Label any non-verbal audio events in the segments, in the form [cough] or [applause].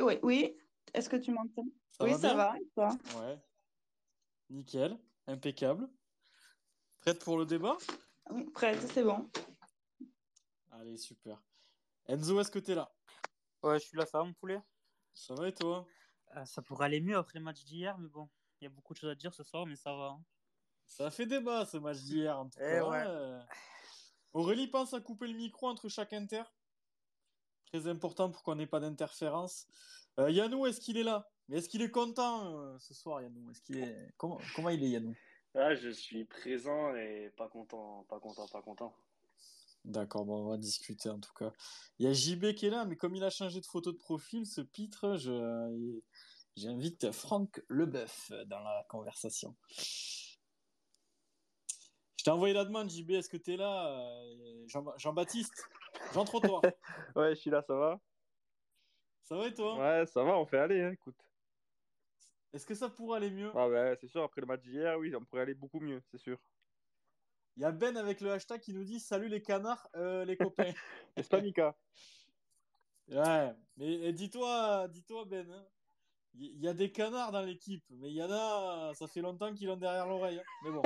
Oui, oui. Est-ce que tu m'entends? Oui, va ça va. et toi? Ouais, nickel, impeccable. Prête pour le débat? Oui, prête, c'est bon. Allez, super. Enzo, est-ce que t'es là? Ouais, je suis là, ça va mon poulet? Ça va et toi? Euh, ça pourrait aller mieux après le match d'hier, mais bon, il y a beaucoup de choses à dire ce soir, mais ça va. hein. Ça a fait débat ce match d'hier en tout Eh cas. ouais. Euh, Aurélie pense à couper le micro entre chaque inter. Très important pour qu'on n'ait pas d'interférence. Euh, Yannou, est-ce qu'il est là? Mais est-ce qu'il est content euh, ce soir, Yannou? Est-ce qu'il est... Comment, comment il est, Yannou? Ah, je suis présent et pas content, pas content, pas content. D'accord, bon, on va discuter en tout cas. Il y a JB qui est là, mais comme il a changé de photo de profil, ce pitre, je... j'invite Franck Leboeuf dans la conversation. T'ai envoyé la demande, JB, est-ce que tu es là? Euh, Jean- Jean-Baptiste, Jean-Trottoir, [laughs] Ouais, je suis là, ça va? ça va et toi? Ouais, ça va, on fait aller, hein, écoute. Est-ce que ça pourrait aller mieux? Ah ouais, c'est sûr, après le match d'hier, oui, on pourrait aller beaucoup mieux, c'est sûr. Il y a Ben avec le hashtag qui nous dit Salut les canards, euh, les copains. [laughs] N'est-ce pas, Mika? [laughs] Ouais, mais dis-toi, dis-toi Ben, hein, il y, y a des canards dans l'équipe, mais il y en a, ça fait longtemps qu'ils l'ont derrière l'oreille. hein. Mais bon,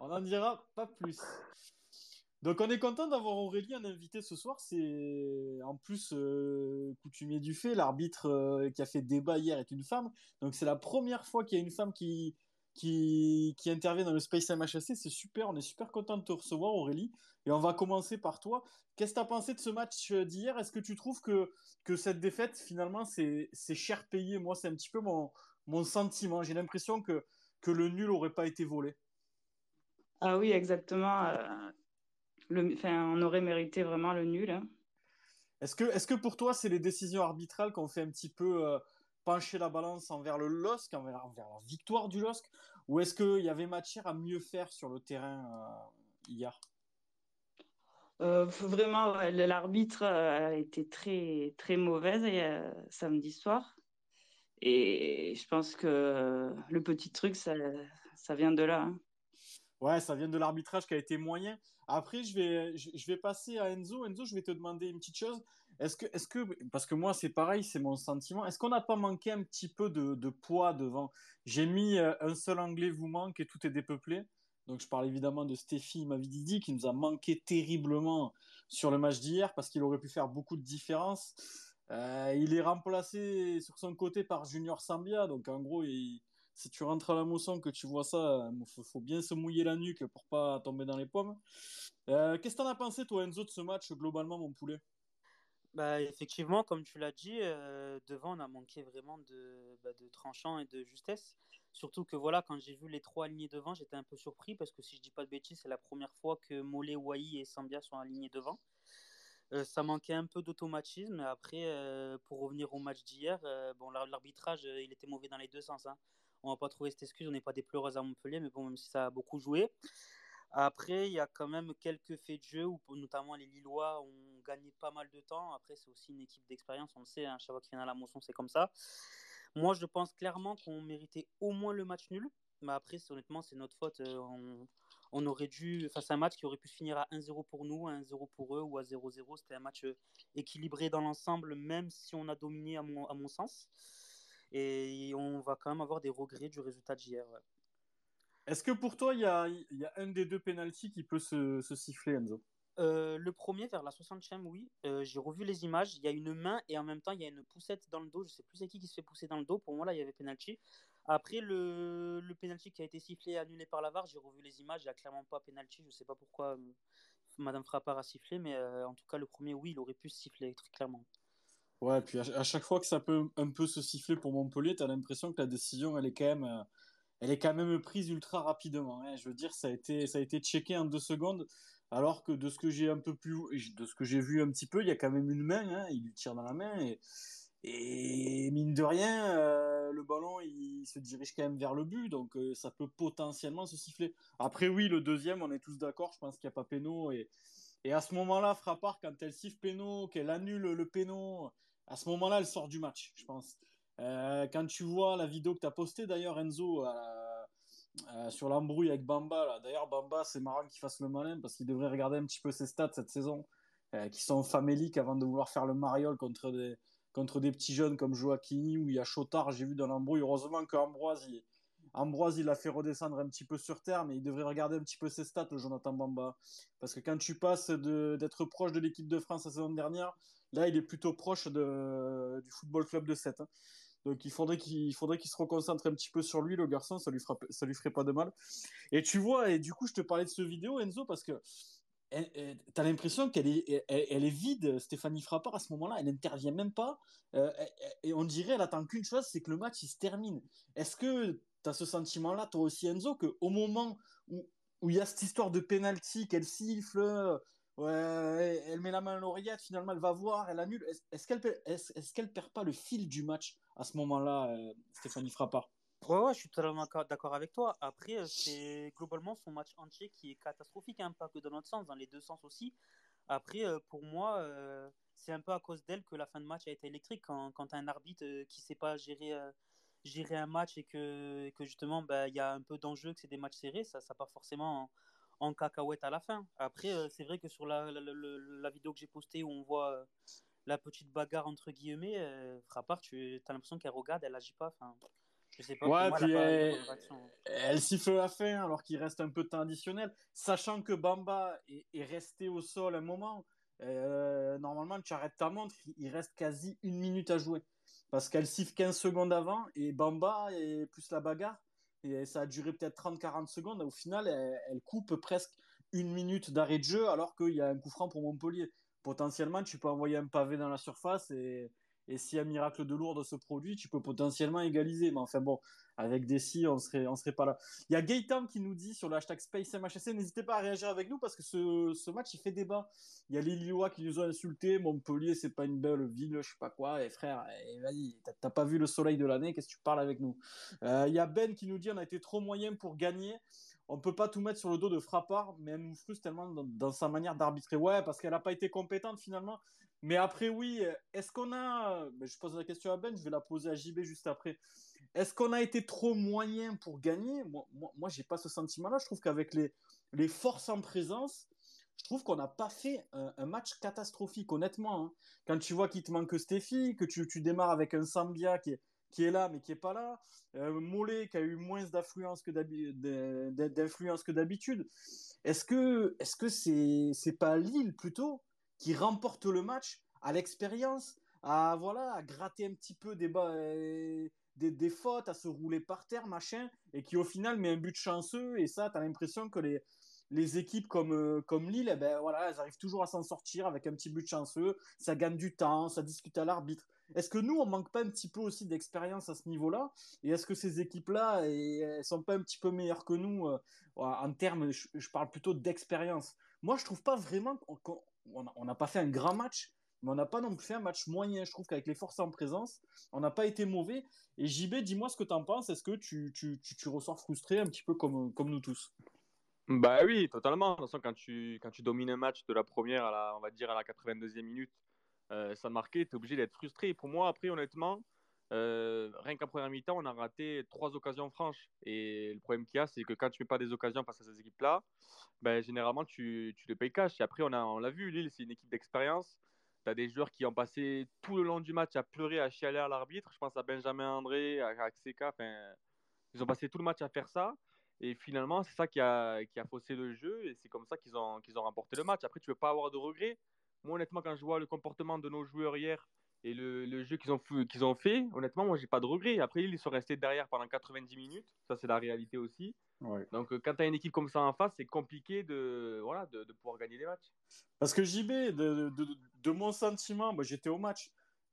on n'en dira pas plus. Donc on est content d'avoir Aurélie en invité ce soir. C'est en plus euh, coutumier du fait, l'arbitre euh, qui a fait débat hier est une femme. Donc c'est la première fois qu'il y a une femme qui, qui, qui intervient dans le Space MHSC. C'est super, on est super content de te recevoir Aurélie. Et on va commencer par toi. Qu'est-ce que tu as pensé de ce match euh, d'hier? Est-ce que tu trouves que, que cette défaite, finalement, c'est cher payé? Moi, c'est un petit peu mon, mon sentiment. J'ai l'impression que, que le nul aurait pas été volé. Ah oui, exactement. euh, le, on aurait mérité vraiment le nul. hein. Est-ce que, est-ce que pour toi, c'est les décisions arbitrales qui ont fait un petit peu euh, pencher la balance envers le LOSC, envers, envers la victoire du LOSC Ou est-ce qu'il y avait matière à mieux faire sur le terrain euh, hier? Euh, vraiment, ouais, l'arbitre euh, a été très, très mauvaise euh, samedi soir. Et je pense que le petit truc, ça, ça vient de là. hein. Ouais, ça vient de l'arbitrage qui a été moyen. Après, je vais, je, vais passer à Enzo. Enzo, je vais te demander une petite chose. Est-ce que, est-ce que, parce que moi, c'est pareil, c'est mon sentiment. Est-ce qu'on n'a pas manqué un petit peu de, de poids devant? J'ai mis euh, un seul anglais vous manque et tout est dépeuplé. Donc, je parle évidemment de Stéphie Mavididi qui nous a manqué terriblement sur le match d'hier parce qu'il aurait pu faire beaucoup de différence. Euh, il est remplacé sur son côté par Junior Sambia. Donc, en gros, il- si tu rentres à la moisson, que tu vois ça, il faut, faut bien se mouiller la nuque pour pas tomber dans les pommes. Euh, Qu'est-ce que t'en as pensé, toi, Enzo, de ce match, globalement, mon poulet? Bah, effectivement, comme tu l'as dit, euh, devant, on a manqué vraiment de, bah, de tranchant et de justesse. Surtout que voilà, quand j'ai vu les trois alignés devant, j'étais un peu surpris parce que si je dis pas de bêtises, c'est la première fois que Mollet, Wai et Sambia sont alignés devant. Euh, ça manquait un peu d'automatisme. Après, euh, pour revenir au match d'hier, euh, bon, l'ar- l'arbitrage, euh, il était mauvais dans les deux sens. hein. On va pas trouver cette excuse, on n'est pas des pleureuses à Montpellier, mais bon, même si ça a beaucoup joué. Après, il y a quand même quelques faits de jeu où notamment les Lillois ont gagné pas mal de temps. Après, c'est aussi une équipe d'expérience, on le sait, hein, chaque fois qu'ils viennent à la moisson, c'est comme ça. Moi, je pense clairement qu'on méritait au moins le match nul. Mais après, honnêtement, c'est notre faute. Euh, on, aurait dû, face à un match qui aurait pu finir à 1-0 pour nous, à 1-0 pour eux ou à 0-0. C'était un match euh, équilibré dans l'ensemble, même si on a dominé à mon, à mon sens. Et on va quand même avoir des regrets du résultat d'hier. ouais. Est-ce que pour toi, il y a, il y a un des deux pénaltys qui peut se, se siffler, Enzo? Euh, le premier, vers la 60e, oui. Euh, j'ai revu les images. Il y a une main et en même temps, il y a une poussette dans le dos. Je sais plus c'est qui qui se fait pousser dans le dos. Pour moi, là, il y avait penalty. Après, le, le penalty qui a été sifflé et annulé par la VAR, j'ai revu les images. Il n'y a clairement pas penalty. Je sais pas pourquoi euh, Madame Frappard a sifflé, mais en tout cas, le premier, oui, il aurait pu se siffler, très clairement. Ouais, puis à, chaque fois que ça peut un peu se siffler pour Montpellier, t'as l'impression que la décision, elle est quand même, euh, elle est quand même prise ultra rapidement. hein. Je veux dire, ça a été, ça a été checké en deux secondes, alors que de ce que j'ai un peu plus, de ce que j'ai vu un petit peu, il y a quand même une main, hein, il lui tire dans la main et, et mine de rien, euh, le ballon il se dirige quand même vers le but, donc euh, ça peut potentiellement se siffler. Après oui, le deuxième, on est tous d'accord, je pense qu'il n'y a pas péno et, et à ce moment-là, Frappard, quand elle siffle péno, qu'elle annule le péno, à ce moment-là, elle sort du match, je pense. Euh, quand tu vois la vidéo que tu as postée d'ailleurs, Enzo, euh, euh, sur l'embrouille avec Bamba, d'ailleurs, Bamba, c'est marrant qu'il fasse le malin parce qu'il devrait regarder un petit peu ses stats cette saison, qui sont faméliques avant de vouloir faire le mariole contre des, contre des petits jeunes comme Joaquini ou il y a Chotard, j'ai vu dans l'embrouille. Heureusement qu'Ambroise, il, Ambroise, il l'a fait redescendre un petit peu sur terre, mais il devrait regarder un petit peu ses stats, le Jonathan Bamba. Parce que quand tu passes d'être proche de l'équipe de France la saison dernière, là, il est plutôt proche du Football Club de 7. Hein. Donc il faudrait qu'il faudrait qu'il se reconcentre un petit peu sur lui, le garçon, ça lui, fera, ça lui ferait pas de mal. Et tu vois, et du coup, je te parlais de ce vidéo, Enzo, parce que tu as l'impression qu'elle est, elle, est vide, Stéphanie Frappard, à ce moment-là, elle n'intervient même pas. Euh, et on dirait, elle attend qu'une chose, c'est que le match, se termine. Est-ce que tu as ce sentiment-là, toi aussi, Enzo, qu'au moment où il y a cette histoire de penalty, qu'elle siffle, ouais, elle met la main à l'oreillette, finalement elle va voir, elle annule. Est-ce qu'elle est, est qu'elle perd pas le fil du match à ce moment-là, euh, Stéphanie Frappard? Ouais, je suis totalement d'accord avec toi. Après, euh, c'est globalement son match entier qui est catastrophique, hein, pas que dans notre sens, dans les deux sens aussi. Après, euh, pour moi, c'est un peu à cause d'elle que la fin de match a été électrique. Quand, quand un arbitre qui ne sait pas gérer gérer un match et que, que justement bah, il y a un peu d'enjeu, que c'est des matchs serrés, ça, ça part forcément en, cacahuète à la fin. Après, euh, c'est vrai que sur la, la, vidéo que j'ai postée où on voit euh, la petite bagarre entre guillemets, euh, Frappard, tu as l'impression qu'elle regarde, elle agit pas. Enfin, je sais pas. Ouais, puis elle, elle, siffle la fin alors qu'il reste un peu de temps additionnel, sachant que Bamba est, est resté au sol un moment. normalement, tu arrêtes ta montre, il reste quasi une minute à jouer parce qu'elle siffle 15 secondes avant et Bamba et plus la bagarre et ça a duré peut-être 30-40 secondes. Au final, elle, coupe presque une minute d'arrêt de jeu alors qu'il y a un coup franc pour Montpellier. Potentiellement, tu peux envoyer un pavé dans la surface et, et si un miracle de lourde se produit, tu peux potentiellement égaliser. Mais enfin bon, avec des si, on serait, on serait pas là. Il y a Gaëtan qui nous dit sur le hashtag SpaceMHSC, n'hésitez pas à réagir avec nous parce que ce, match, il fait débat. Il y a les qui nous ont insultés. Montpellier, c'est pas une belle ville, je sais pas quoi. Et frère, et vas-y, t'as pas vu le soleil de l'année, qu'est-ce que tu parles avec nous? Euh, Il y a Ben qui nous dit, on a été trop moyen pour gagner on peut pas tout mettre sur le dos de Frappard, mais elle nous frustre tellement dans, sa manière d'arbitrer. Ouais, parce qu'elle n'a pas été compétente finalement. Mais après, oui, est-ce qu'on a. Je pose la question à Ben, je vais la poser à JB juste après. Est-ce qu'on a été trop moyen pour gagner? Moi, moi, moi j'ai pas ce sentiment-là. Je trouve qu'avec les, les forces en présence, je trouve qu'on n'a pas fait un, match catastrophique, honnêtement. Hein. Quand tu vois qu'il te manque Stéphie, que tu, tu démarres avec un Sambia qui est, qui est là mais qui est pas là. Euh, Mollet qui a eu moins d'influence que d'habitude. Est-ce que est-ce que c'est c'est pas Lille plutôt qui remporte le match à l'expérience, à voilà, à gratter un petit peu des, des, fautes, à se rouler par terre, machin, et qui au final met un but chanceux. Et ça, tu as l'impression que les les équipes comme, euh, comme Lille, eh ben, voilà, elles arrivent toujours à s'en sortir avec un petit but chanceux, ça gagne du temps, ça discute à l'arbitre. Est-ce que nous, on manque pas un petit peu aussi d'expérience à ce niveau-là? Et est-ce que ces équipes-là, elles sont pas un petit peu meilleures que nous euh, en termes, je, parle plutôt d'expérience? Moi, je trouve pas vraiment qu'on n'a pas fait un grand match, mais on n'a pas non plus fait un match moyen. Je trouve qu'avec les forces en présence, on n'a pas été mauvais. Et JB, dis-moi ce que tu en penses. Est-ce que tu, tu, tu, frustré un petit peu comme, nous tous? Bah oui, totalement. De toute façon, quand tu, quand tu domines un match de la première à la, on va dire à la 82e minute, euh, ça marquait, tu es obligé d'être frustré. Pour moi, après, honnêtement, euh, rien qu'en première mi-temps, on a raté trois occasions franches. Et le problème qu'il y a, c'est que quand tu ne fais pas des occasions face à ces équipes-là, ben, généralement, tu, tu les payes cash. Et après, on l'a on vu, Lille, c'est une équipe d'expérience. Tu as des joueurs qui ont passé tout le long du match à pleurer, à chialer à l'arbitre. Je pense à Benjamin André, à Axeka. Ils ont passé tout le match à faire ça. Et finalement, c'est ça qui a, qui a faussé le jeu et c'est comme ça qu'ils ont, qu'ils ont remporté le match. Après, tu ne veux pas avoir de regrets. Moi, honnêtement, quand je vois le comportement de nos joueurs hier et le, le jeu qu'ils ont, qu'ils ont fait, honnêtement, moi, j'ai pas de regrets. Après, ils sont restés derrière pendant 90 minutes. Ça, c'est la réalité aussi. Donc, euh, quand tu as une équipe comme ça en face, c'est compliqué de, voilà, de, de, pouvoir gagner des matchs. Parce que JB, de, de, de mon sentiment, moi, j'étais au match.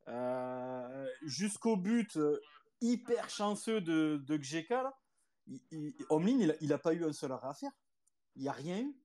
Euh, jusqu'au but euh, hyper chanceux de, de Gjeka, il, il, n'a pas eu un seul arrêt à faire. Il n'y a rien eu.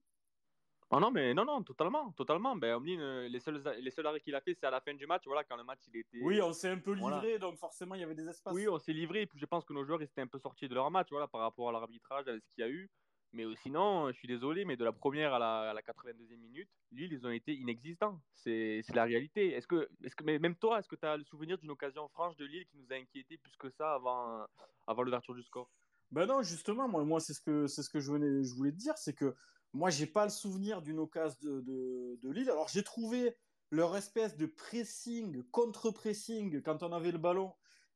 Oh non, mais non, non, totalement, totalement. Ben, Omlin, euh, les seuls, les seuls arrêts qu'il a fait, c'est à la fin du match, voilà, quand le match il était. Oui, on s'est un peu livré, donc forcément il y avait des espaces. Oui, on s'est livré, et puis je pense que nos joueurs ils étaient un peu sortis de leur match, voilà, par rapport à l'arbitrage, à ce qu'il y a eu. Mais sinon, je suis désolé, mais de la première à la, à la 82e minute, Lille, ils ont été inexistants. C'est la réalité. Est-ce que, est -ce que, même toi, est-ce que tu as le souvenir d'une occasion franche de Lille qui nous a inquiété plus que ça avant, avant l'ouverture du score? Ben non, justement, moi, moi c'est ce que, ce que je, venais, je voulais te dire, c'est que moi, j'ai pas le souvenir d'une occasion de, de, Lille. Alors, j'ai trouvé leur espèce de pressing, contre-pressing, quand on avait le ballon,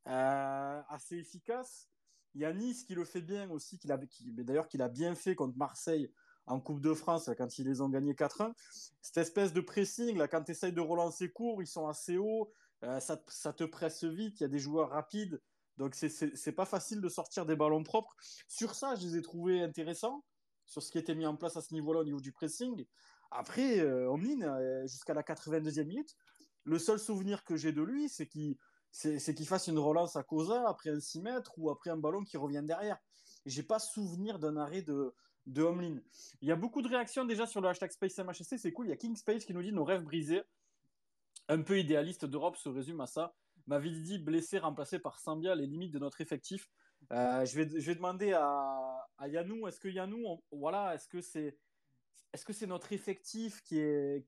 euh, assez efficace. Il y a Nice qui le fait bien aussi, qui, qui mais d'ailleurs qu'il a bien fait contre Marseille en Coupe de France quand ils les ont gagnés 4-1. Cette espèce de pressing, là, quand tu essayes de relancer court, ils sont assez hauts, euh, ça, ça, te presse vite, il y a des joueurs rapides, donc c'est pas facile de sortir des ballons propres. Sur ça, je les ai trouvés intéressants, sur ce qui était mis en place à ce niveau-là au niveau du pressing. Après, euh, Omlin, euh, jusqu'à la 82e minute, le seul souvenir que j'ai de lui, c'est qu'il c'est qu'il fasse une relance à Cosa après un 6 mètres ou après un ballon qui revient derrière. J'ai pas souvenir d'un arrêt de, de. Il y a beaucoup de réactions déjà sur le hashtag SpaceMHSC, c'est cool. Il y a King Space qui nous dit nos rêves brisés. Un peu idéaliste d'Europe se résume à ça. Mavididi blessé, remplacé par Sambia, les limites de notre effectif. Euh, je, vais, je demander à, à Yanou, est-ce que Yanou, voilà, est-ce que c'est notre effectif qui est,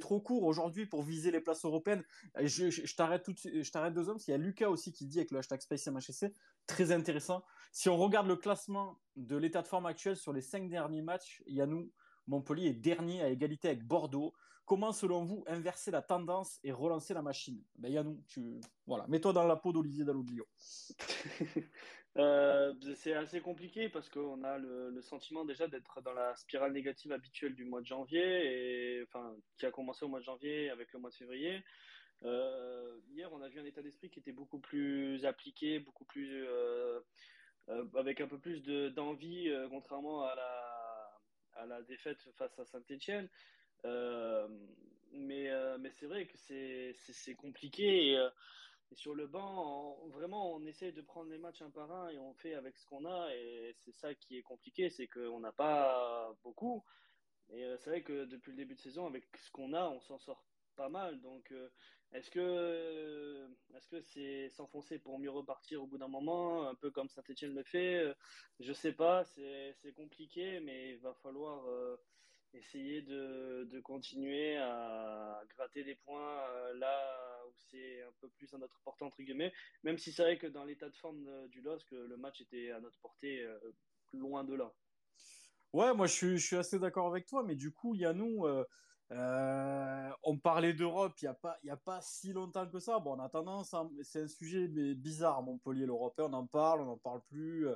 trop court aujourd'hui pour viser les places européennes? Je, je, t'arrête tout je t'arrête deux hommes. Il y a Lucas aussi qui dit avec le hashtag SpaceMHSC, très intéressant. Si on regarde le classement de l'état de forme actuel sur les cinq derniers matchs, Yannou, Montpellier est dernier à égalité avec Bordeaux. Comment, selon vous, inverser la tendance et relancer la machine? Ben Yannou, tu... voilà, mets-toi dans la peau d'Olivier Dalloglio. [laughs] euh, c'est assez compliqué parce qu'on a le, sentiment déjà d'être dans la spirale négative habituelle du mois de janvier, enfin, qui a commencé au mois de janvier avec le mois de février. Euh, hier, on a vu un état d'esprit qui était beaucoup plus appliqué, beaucoup plus euh, avec un peu plus d'envie, contrairement à la, à la défaite face à Saint-Etienne. Euh, mais euh, mais c'est vrai que c'est compliqué. Et, euh, et, sur le banc, vraiment, on essaie de prendre les matchs un par un et on fait avec ce qu'on a. Et c'est ça qui est compliqué, c'est qu'on n'a pas beaucoup. Et c'est vrai que depuis le début de saison, avec ce qu'on a, on s'en sort pas mal. Donc, est-ce que est-ce que c'est s'enfoncer pour mieux repartir au bout d'un moment, un peu comme Saint-Etienne le fait? Je sais pas, c'est compliqué, mais il va falloir essayer de, de, continuer à gratter des points euh, là où c'est un peu plus à notre portée, entre guillemets, même si c'est vrai que dans l'état de forme du LOSC, le match était à notre portée euh, loin de là. Ouais, moi je suis, je suis assez d'accord avec toi, mais du coup, Yannou, euh, euh, on parlait d'Europe il n'y a, pas, a pas si longtemps que ça. Bon, on a tendance, c'est un sujet mais bizarre, Montpellier, l'Européen, on en parle, on n'en parle plus.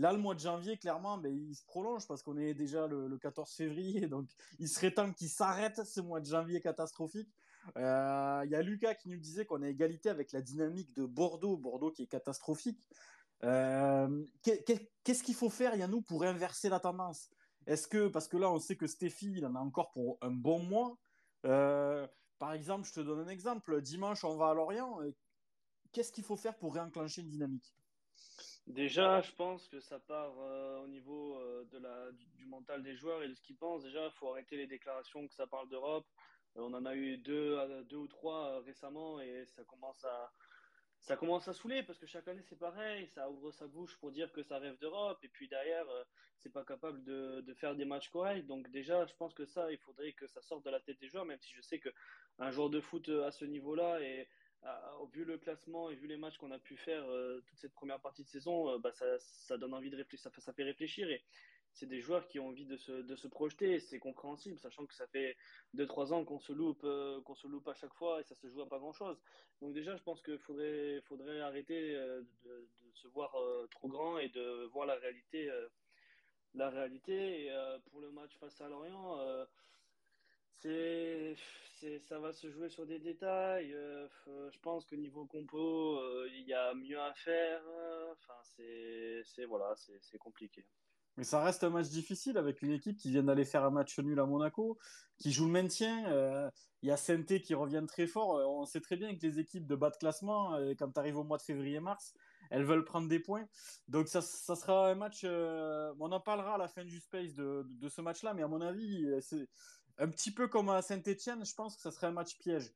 Là, le mois de janvier, clairement, ben, il se prolonge parce qu'on est déjà le, 14 février, donc il serait temps qu'il s'arrête ce mois de janvier catastrophique. Euh, il y a Lucas qui nous disait qu'on a égalité avec la dynamique de Bordeaux, Bordeaux qui est catastrophique. Euh, qu'est-ce qu'il faut faire, Yannou, pour inverser la tendance? Est-ce que, parce que là, on sait que Stéphie, il en a encore pour un bon mois. Euh, par exemple, je te donne un exemple. Dimanche, on va à Lorient. Qu'est-ce qu'il faut faire pour réenclencher une dynamique? Déjà, je pense que ça part euh, au niveau euh, de la, du, mental des joueurs et de ce qu'ils pensent. Déjà, il faut arrêter les déclarations que ça parle d'Europe. on en a eu deux, deux ou trois récemment et ça commence à, ça commence à saouler parce que chaque année c'est pareil, ça ouvre sa bouche pour dire que ça rêve d'Europe et puis derrière euh, c'est pas capable de, de, faire des matchs corrects. Donc déjà je pense que ça il faudrait que ça sorte de la tête des joueurs, même si je sais que un joueur de foot euh, à ce niveau-là et vu le classement et vu les matchs qu'on a pu faire euh, toute cette première partie de saison, bah ça, ça donne envie de réfléchir, ça fait, réfléchir et c'est des joueurs qui ont envie de se, de se projeter. C'est compréhensible, sachant que ça fait 2-3 ans qu'on se loupe, euh, qu'on se loupe à chaque fois et ça se joue à pas grand chose. Donc déjà, je pense qu'il faudrait, faudrait arrêter euh, de, se voir euh, trop grand et de voir la réalité. la réalité. Et pour le match face à Lorient, c'est, ça va se jouer sur des détails. je pense que niveau compo, il y a mieux à faire. Enfin, c'est, voilà, c'est compliqué. Mais ça reste un match difficile avec une équipe qui vient d'aller faire un match nul à Monaco, qui joue le maintien. Euh, il y a Sainté qui revient très fort. Euh, on sait très bien que les équipes de bas de classement, euh, quand tu arrives au mois de février-mars, elles veulent prendre des points. Donc ça, ça sera un match. on en parlera à la fin du space de, de ce match-là, mais à mon avis, c'est un petit peu comme à Saint-Etienne. Je pense que ça serait un match piège.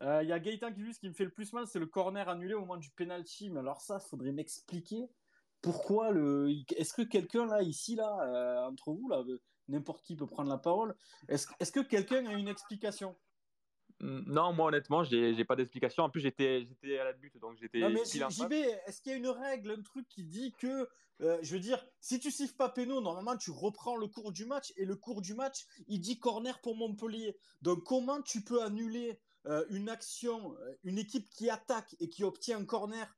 Il y a Gaëtan qui, lui, qui me fait le plus mal, c'est le corner annulé au moment du penalty. Mais alors ça, faudrait m'expliquer pourquoi le est-ce que quelqu'un là ici là euh, entre vous là n'importe qui peut prendre la parole est-ce est que quelqu'un a une explication? Non, moi honnêtement, j'ai pas d'explication. En plus, j'étais à la butte, donc j'étais. Non, mais JB, est-ce qu'il y a une règle, un truc qui dit que, euh, je veux dire, si tu siffles pas péno, normalement tu reprends le cours du match et le cours du match, il dit corner pour Montpellier. Donc comment tu peux annuler euh, une action, euh, une équipe qui attaque et qui obtient un corner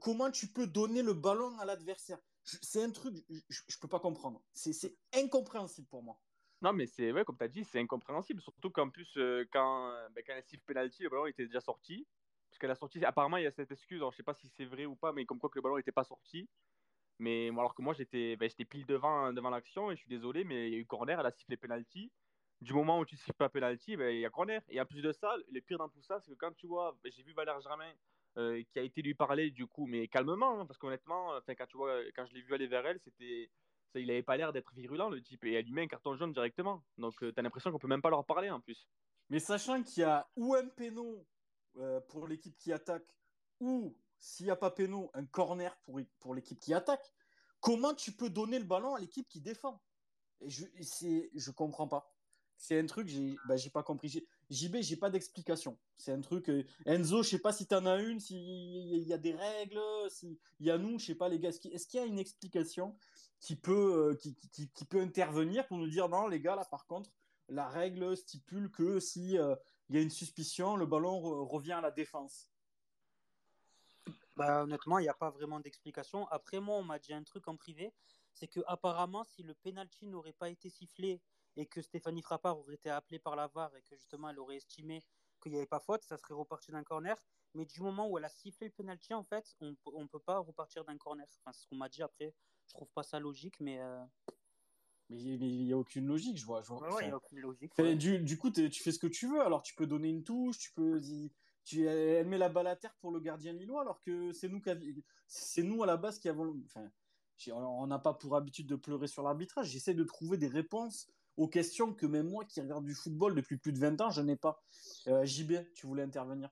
Comment tu peux donner le ballon à l'adversaire? C'est un truc, je, je peux pas comprendre. C'est incompréhensible pour moi. Non, mais c'est ouais, comme tu as dit, c'est incompréhensible. Surtout qu'en plus, euh, quand, ben, quand siffle penalty, le ballon était déjà sorti. Parce qu'elle a sorti, apparemment, il y a cette excuse. Alors, je sais pas si c'est vrai ou pas, mais comme quoi que le ballon n'était pas sorti. Mais alors que moi, j'étais ben, pile devant, devant l'action et je suis désolé, mais il y a eu corner, elle a sifflé penalty. Du moment où tu siffles pas penalty, ben, il y a corner. Et en plus de ça, le pire dans tout ça, c'est que quand tu vois, ben, j'ai vu Valère Germain euh, qui a été lui parler du coup, mais calmement, hein, parce qu'honnêtement, quand tu vois, quand je l'ai vu aller vers elle, c'était il n'avait pas l'air d'être virulent, le type, et met un carton jaune directement. Donc, euh, tu as l'impression qu'on peut même pas leur parler en plus. Mais sachant qu'il y a ou un péno euh, pour l'équipe qui attaque, ou s'il n'y a pas péno, un corner pour, l'équipe qui attaque, comment tu peux donner le ballon à l'équipe qui défend? Je, je comprends pas. C'est un truc, j'ai bah, pas compris. JB, j'ai pas d'explication. C'est un truc. Euh, Enzo, je sais pas si tu en as une, s'il y a des règles, s'il y a nous, je sais pas les gars. Est-ce qu'il y a une explication? Qui peut, euh, qui, peut intervenir pour nous dire non, les gars, là, par contre, la règle stipule que si euh, il y a une suspicion, le ballon revient à la défense. Bah, honnêtement, il n'y a pas vraiment d'explication. Après, moi, on m'a dit un truc en privé c'est que apparemment, si le penalty n'aurait pas été sifflé et que Stéphanie Frappard aurait été appelée par la VAR et que justement elle aurait estimé qu'il n'y avait pas faute, ça serait reparti d'un corner. Mais du moment où elle a sifflé le penalty, en fait, on ne peut pas repartir d'un corner. Enfin, c'est ce qu'on m'a dit après. Je trouve pas ça logique, mais. Euh, mais il n'y a aucune logique, je vois. il n'y a aucune logique. Du, du, coup, tu fais ce que tu veux. Alors, tu peux donner une touche, tu peux. Tu, elle met la balle à terre pour le gardien lillois, alors que c'est nous, c'est nous à la base qui avons. Enfin, on n'a pas pour habitude de pleurer sur l'arbitrage. J'essaie de trouver des réponses aux questions que même moi qui regarde du football depuis plus de 20 ans, je n'ai pas. Euh, JB, tu voulais intervenir?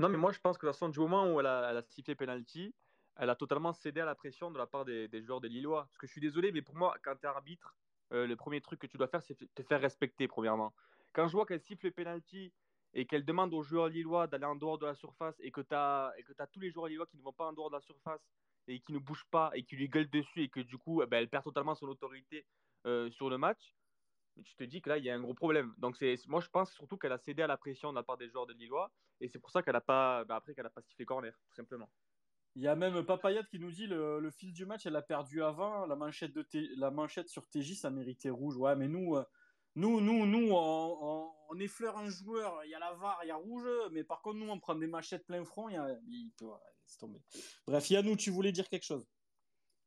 Non, mais moi je pense que de toute façon, du moment où elle a, elle a sifflé penalty, elle a totalement cédé à la pression de la part des, joueurs des Lillois. Parce que je suis désolé, mais pour moi, quand tu es arbitre, euh, le premier truc que tu dois faire, c'est te faire respecter, premièrement. Quand je vois qu'elle siffle le penalty et qu'elle demande aux joueurs lillois d'aller en dehors de la surface et que tu as, tous les joueurs lillois qui ne vont pas en dehors de la surface et qui ne bougent pas et qui lui gueulent dessus et que du coup, eh ben, elle perd totalement son autorité euh, sur le match, tu te dis que là, il y a un gros problème. Donc, moi, je pense surtout qu'elle a cédé à la pression de la part des joueurs de Lillois et c'est pour ça qu'elle n'a pas, bah, qu'elle a pas sifflé corner, tout simplement. Il y a même Papayat qui nous dit le, le fil du match, elle a perdu avant. La manchette, de la manchette sur TJ, ça méritait rouge. Ouais, mais nous, euh, nous, nous, nous, on, on, effleure un joueur. Il y a la VAR, il y a rouge. Mais par contre, nous, on prend des manchettes plein front. Il, y a, il peut, tomber. Bref, Yannou, tu voulais dire quelque chose?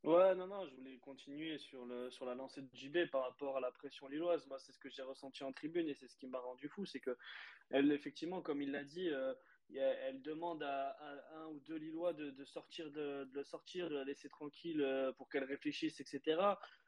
Ouais, non, non, je voulais continuer sur, le, sur la lancée de JB par rapport à la pression lilloise. Moi, c'est ce que j'ai ressenti en tribune et c'est ce qui m'a rendu fou. C'est que, elle, effectivement, comme il l'a dit, euh, elle demande à, un ou deux Lillois de, sortir, de, le sortir, de la laisser tranquille euh, pour qu'elle réfléchisse, etc.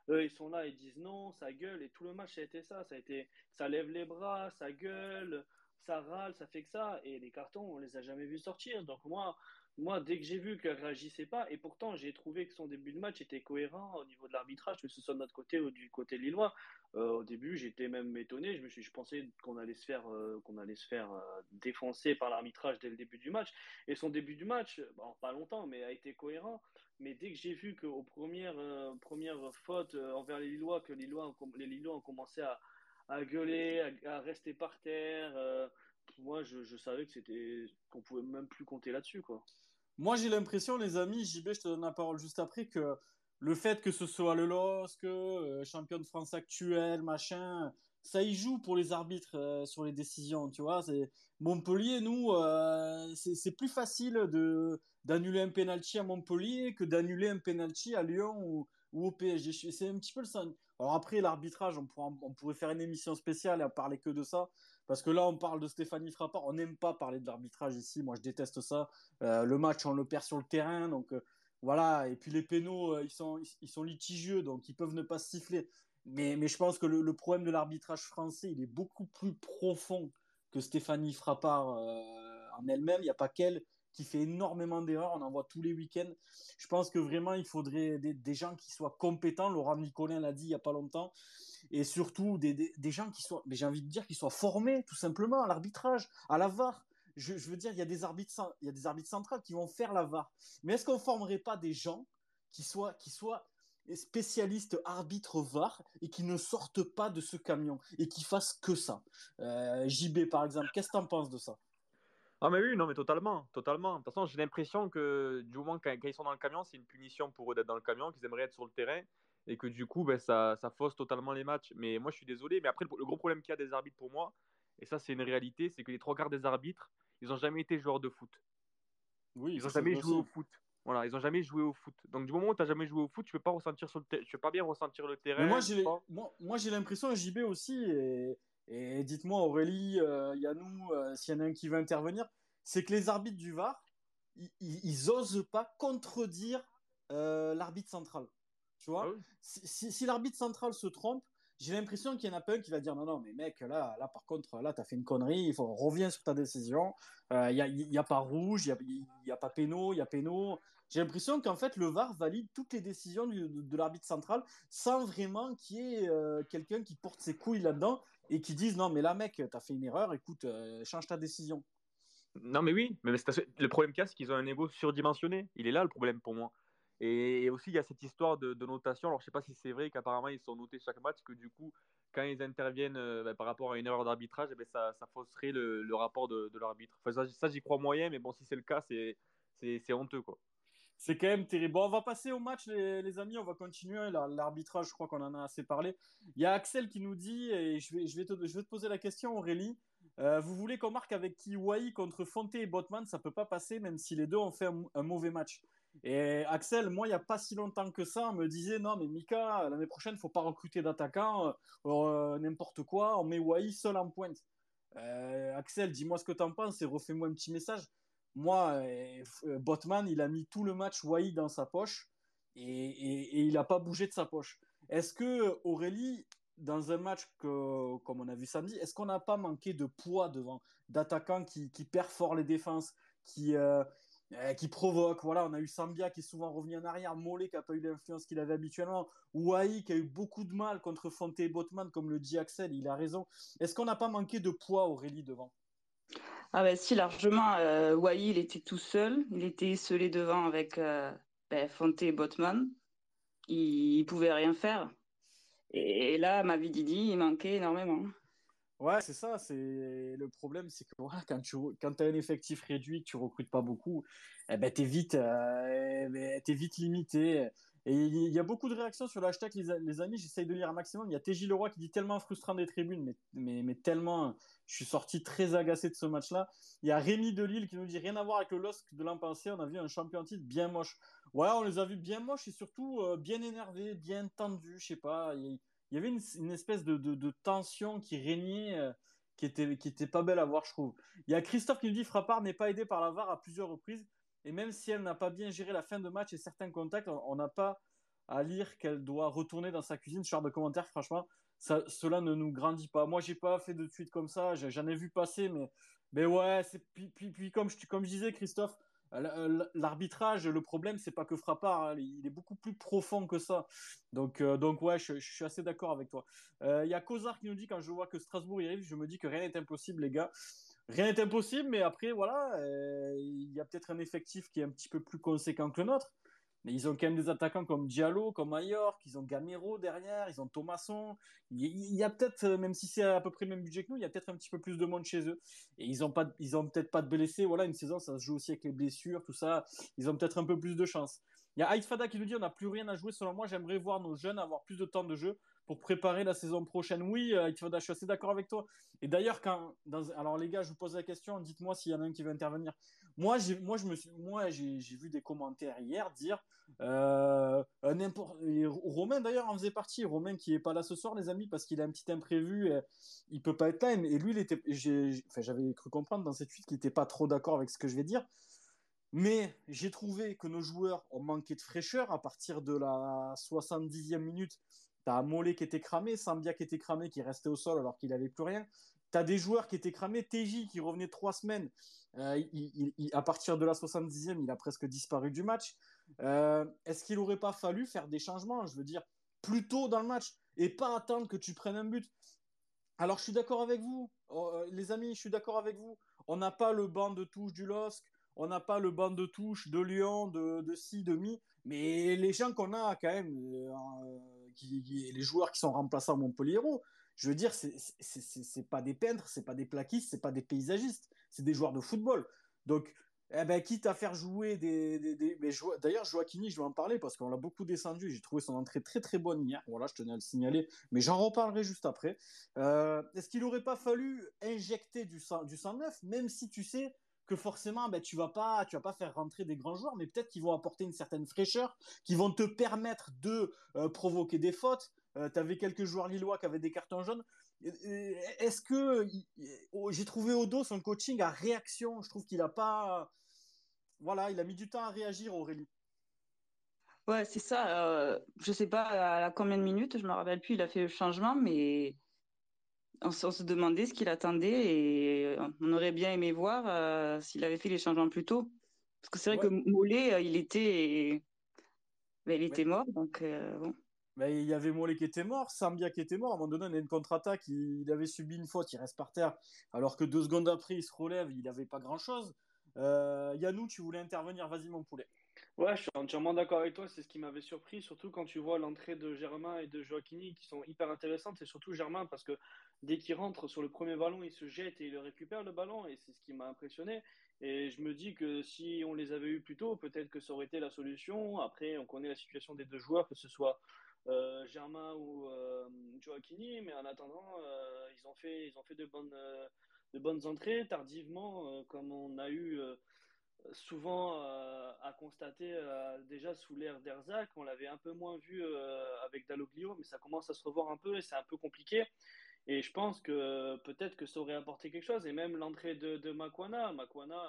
Eux, ils sont là, ils disent non, ça gueule. Et tout le match, ça a été ça. Ça, a été, ça lève les bras, ça gueule, ça râle, ça fait que ça. Et les cartons, on les a jamais vus sortir. Donc, moi, moi, dès que j'ai vu qu'elle réagissait pas, et pourtant j'ai trouvé que son début de match était cohérent au niveau de l'arbitrage, que ce soit de notre côté ou du côté lillois. Euh, au début, j'étais même étonné. Je me suis, je pensais qu'on allait se faire, euh, qu'on allait se faire euh, défoncer par l'arbitrage dès le début du match. Et son début du match, pas longtemps, mais a été cohérent. Mais dès que j'ai vu qu'aux premières, premières fautes envers les Lillois, que les Lillois, ont commencé à, gueuler, à, à, rester par terre, moi, je, je savais que c'était, qu'on pouvait même plus compter là-dessus, quoi. Moi, j'ai l'impression, les amis, JB, je te donne la parole juste après, que le fait que ce soit le LOSC, euh, champion de France actuel, machin, ça y joue pour les arbitres euh, sur les décisions, tu vois. C'est Montpellier, nous, euh, c'est plus facile de d'annuler un penalty à Montpellier que d'annuler un penalty à Lyon ou, au PSG. C'est un petit peu le ça. Alors après, l'arbitrage, on, pourrait faire une émission spéciale et en parler que de ça. Parce que là, on parle de Stéphanie Frappard. On n'aime pas parler de l'arbitrage ici. Moi, je déteste ça. Euh, le match, on le perd sur le terrain. Donc, euh, voilà. Et puis, les pénaux, euh, ils, sont, litigieux. Donc, ils peuvent ne pas siffler. Mais, mais je pense que le, problème de l'arbitrage français, il est beaucoup plus profond que Stéphanie Frappard en elle-même. Il n'y a pas qu'elle. Qui fait énormément d'erreurs. On en voit tous les week-ends. Je pense que vraiment, il faudrait des, gens qui soient compétents. Laurent Nicolin l'a dit il n'y a pas longtemps. Et surtout, des, gens qui soient, mais j'ai envie de dire, qui soient formés, tout simplement, à l'arbitrage, à la VAR. Je, veux dire, il y, a des arbitres, il y a des arbitres centrales qui vont faire la VAR. Mais est-ce qu'on ne formerait pas des gens qui soient, qui soient spécialistes arbitres VAR et qui ne sortent pas de ce camion et qui fassent que ça? Euh, JB, par exemple, qu'est-ce que tu en penses de ça? Ah mais oui, non mais totalement, totalement. De toute façon, j'ai l'impression que du moment quand, ils sont dans le camion, c'est une punition pour eux d'être dans le camion, qu'ils aimeraient être sur le terrain et que du coup, ben, ça, ça fausse totalement les matchs. Mais moi, je suis désolé, mais après, le, gros problème qu'il y a des arbitres pour moi, et ça c'est une réalité, c'est que les trois quarts des arbitres, ils n'ont jamais été joueurs de foot. Oui, ils n'ont jamais joué au foot. Voilà, ils n'ont jamais joué au foot. Donc du moment où tu n'as jamais joué au foot, tu peux pas ressentir sur le tu peux pas bien ressentir le terrain. moi j'ai moi, moi j'ai l'impression JB aussi et, et dites-moi Aurélie, euh, Yannou, euh, s'il y en a un qui veut intervenir, c'est que les arbitres du VAR, ils, osent pas contredire euh, l'arbitre central. Tu vois, ah si, si l'arbitre central se trompe, j'ai l'impression qu'il y en a pas un qui va dire non, non, mais mec, là, là par contre, là, tu as fait une connerie, il faut reviens sur ta décision. Il euh, n'y a, y a, pas rouge, il n'y a, y a, pas péno, il y a péno. J'ai l'impression qu'en fait, le VAR valide toutes les décisions de, l'arbitre central sans vraiment qu'il y ait euh, quelqu'un qui porte ses couilles là-dedans et qui dise non, mais là, mec, tu as fait une erreur, écoute, euh, change ta décision. Non, mais oui, mais le problème qu'il y a, c'est qu'ils ont un ego surdimensionné. Il est là le problème pour moi. Et aussi, il y a cette histoire de, notation. Alors, je sais pas si c'est vrai qu'apparemment, ils sont notés chaque match, que du coup, quand ils interviennent euh, ben, par rapport à une erreur d'arbitrage, eh ben, ça, fausserait le, rapport de, l'arbitre. Ça, j'y crois moyen, mais bon, si c'est le cas, c'est honteux. quoi. C'est quand même terrible. Bon, on va passer au match, les, amis. On va continuer. L'arbitrage, je crois qu'on en a assez parlé. Il y a Axel qui nous dit, et je vais, te, poser la question, Aurélie. Euh, vous voulez qu'on marque avec qui Wai contre Fonte et Botman? Ça peut pas passer, même si les deux ont fait un mauvais match. Et Axel, moi, il n'y a pas si longtemps que ça, on me disait non, mais Mika, l'année prochaine, faut pas recruter d'attaquants, euh, euh, n'importe quoi, on met Wai seul en pointe. Axel, dis-moi ce que tu en penses et refais-moi un petit message. Moi, Botman, il a mis tout le match Wai dans sa poche et, il n'a pas bougé de sa poche. Est-ce que Aurélie, dans un match comme on a vu samedi, est-ce qu'on n'a pas manqué de poids devant d'attaquants qui, qui perforent les défenses, qui, euh, qui provoque. Voilà, on a eu Sambia qui est souvent revenu en arrière, Mollet qui n'a pas eu l'influence qu'il avait habituellement, Wai qui a eu beaucoup de mal contre Fonte et Botman, comme le dit Axel, il a raison. Est-ce qu'on n'a pas manqué de poids, Aurélie, devant? Ah ben si, largement. Euh, il était tout seul, il était esselé devant avec euh, ben, Fonte et Botman. Il, ne pouvait rien faire. Et, là, ma vie Didi, il manquait énormément. Ouais, c'est ça. C'est le problème, c'est que quand tu quand as un effectif réduit, tu recrutes pas beaucoup, eh ben t'es vite, euh, eh ben, es vite limité. Et il y a beaucoup de réactions sur l'hashtag les, les amis. J'essaye de lire un maximum. Il y a TJ Leroy qui dit tellement frustrant des tribunes, mais, mais, mais tellement. Je suis sorti très agacé de ce match-là. Il y a Rémi Delille qui nous dit rien à voir avec le LOSC de l'an passé. On a vu un champion titre bien moche. Ouais, on les a vus bien moches et surtout euh, bien énervés, bien tendus. Je sais pas. Il, y avait une, espèce de, tension qui régnait, euh, qui, était, qui était pas belle à voir, je trouve. Il y a Christophe qui nous dit Frappard n'est pas aidé par la VAR à plusieurs reprises, et même si elle n'a pas bien géré la fin de match et certains contacts, on n'a pas à lire qu'elle doit retourner dans sa cuisine. Ce genre de commentaires, franchement, cela ne nous grandit pas. Moi, j'ai pas fait de suite comme ça, j'en ai vu passer, mais, mais ouais, c'est, puis, puis, puis, comme, je, comme je disais, Christophe, euh, l'arbitrage, le problème, c'est pas que Frappard, hein, il est beaucoup plus profond que ça. Donc, euh, donc ouais, je, suis assez d'accord avec toi. Il euh, y a Cozar qui nous dit quand je vois que Strasbourg y arrive, je me dis que rien n'est impossible, les gars. Rien n'est impossible, mais après, voilà, il y a peut-être un effectif qui est un petit peu plus conséquent que le nôtre. Mais ils ont quand même des attaquants comme Diallo, comme Mayor, ils ont Gamero derrière, ils ont Thomasson. Il y a peut-être, euh, même si c'est à peu près le même budget que nous, il y a peut-être un petit peu plus de monde chez eux. Et ils ont pas, ils ont peut-être pas de blessés. Voilà, une saison, ça se joue aussi avec les blessures, tout ça. Ils ont peut-être un peu plus de chance. Il y a Fada qui nous dit on n'a plus rien à jouer. Selon moi, j'aimerais voir nos jeunes avoir plus de temps de jeu pour préparer la saison prochaine. Oui, euh, je suis assez d'accord avec toi. Et d'ailleurs, quand, alors les gars, je vous pose la question, dites-moi s'il y en a un qui veut intervenir. Moi, j'ai, moi, je me suis, moi, j'ai, vu des commentaires hier dire euh, n'importe. Romain d'ailleurs en faisait partie. Romain qui est pas là ce soir, les amis, parce qu'il a un petit imprévu, et, il peut pas être là. Et lui, il était, j'avais cru comprendre dans cette suite qu'il était pas trop d'accord avec ce que je vais dire. Mais j'ai trouvé que nos joueurs ont manqué de fraîcheur à partir de la 70e minute. T'as Mollet qui était cramé, Sambia qui était cramé, qui restait au sol alors qu'il n'avait plus rien. tu as des joueurs qui étaient cramés. TJ qui revenait trois semaines. Euh, à partir de la 70e, il a presque disparu du match. Euh, est-ce qu'il n'aurait pas fallu faire des changements? Je veux dire, plus tôt dans le match et pas attendre que tu prennes un but. Alors, je suis d'accord avec vous, oh, euh, les amis, je suis d'accord avec vous. On n'a pas le banc de touche du LOSC, on n'a pas le banc de touche de Lyon, de, de ci, de mi, mais les gens qu'on a quand même, les joueurs qui sont remplaçants à Montpellier, je veux dire, c'est pas des peintres, c'est pas des plaquistes, c'est pas des paysagistes, c'est des joueurs de football. Donc, eh ben, quitte à faire jouer des. D'ailleurs, Joaquini, je vais en parler parce qu'on l'a beaucoup descendu. J'ai trouvé son entrée très très bonne hier. Voilà, je tenais à le signaler, mais j'en reparlerai juste après. Euh, est-ce qu'il n'aurait pas fallu injecter du, sang, du 109, même si tu sais que forcément, ben, tu vas pas, tu vas pas faire rentrer des grands joueurs, mais peut-être qu'ils vont apporter une certaine fraîcheur, qui vont te permettre de euh, provoquer des fautes. Euh, tu avais quelques joueurs lillois qui avaient des cartons jaunes. Est-ce que oh, j'ai trouvé Odo son coaching à réaction Je trouve qu'il a pas voilà, il a mis du temps à réagir, Aurélie. Ouais, c'est ça. Euh, je sais pas à combien de minutes, je me rappelle plus, il a fait le changement, mais on, se demandait ce qu'il attendait et on aurait bien aimé voir euh, s'il avait fait les changements plus tôt. Parce que c'est vrai que Mollet, euh, il était, ben, il était mort, donc bon. Ben, il y avait Mollet qui était mort, Sambia qui était mort. À un moment donné, on a une contre-attaque, il, avait subi une faute, il reste par terre. Alors que deux secondes après, il se relève, il n'avait pas grand-chose. Euh, Yannou, tu voulais intervenir, vas-y mon poulet. Ouais, je suis entièrement d'accord avec toi, c'est ce qui m'avait surpris, surtout quand tu vois l'entrée de Germain et de Joaquini qui sont hyper intéressantes, et surtout Germain parce que dès qu'il rentre sur le premier ballon, il se jette et il récupère le ballon, et c'est ce qui m'a impressionné. Et je me dis que si on les avait eu plus tôt, peut-être que ça aurait été la solution. Après, on connaît la situation des deux joueurs, que ce soit euh, Germain ou euh, Joaquini, mais en attendant, euh, ils, ont fait, ils ont fait de bonnes de bonnes entrées tardivement, euh, comme on a eu euh, souvent euh, à constater déjà sous l'ère d'Erzac. On l'avait un peu moins vu avec Dalloglio, mais ça commence à se revoir un peu et c'est un peu compliqué. Et je pense que peut-être que ça aurait apporté quelque chose. Et même l'entrée de, de Makwana, Makwana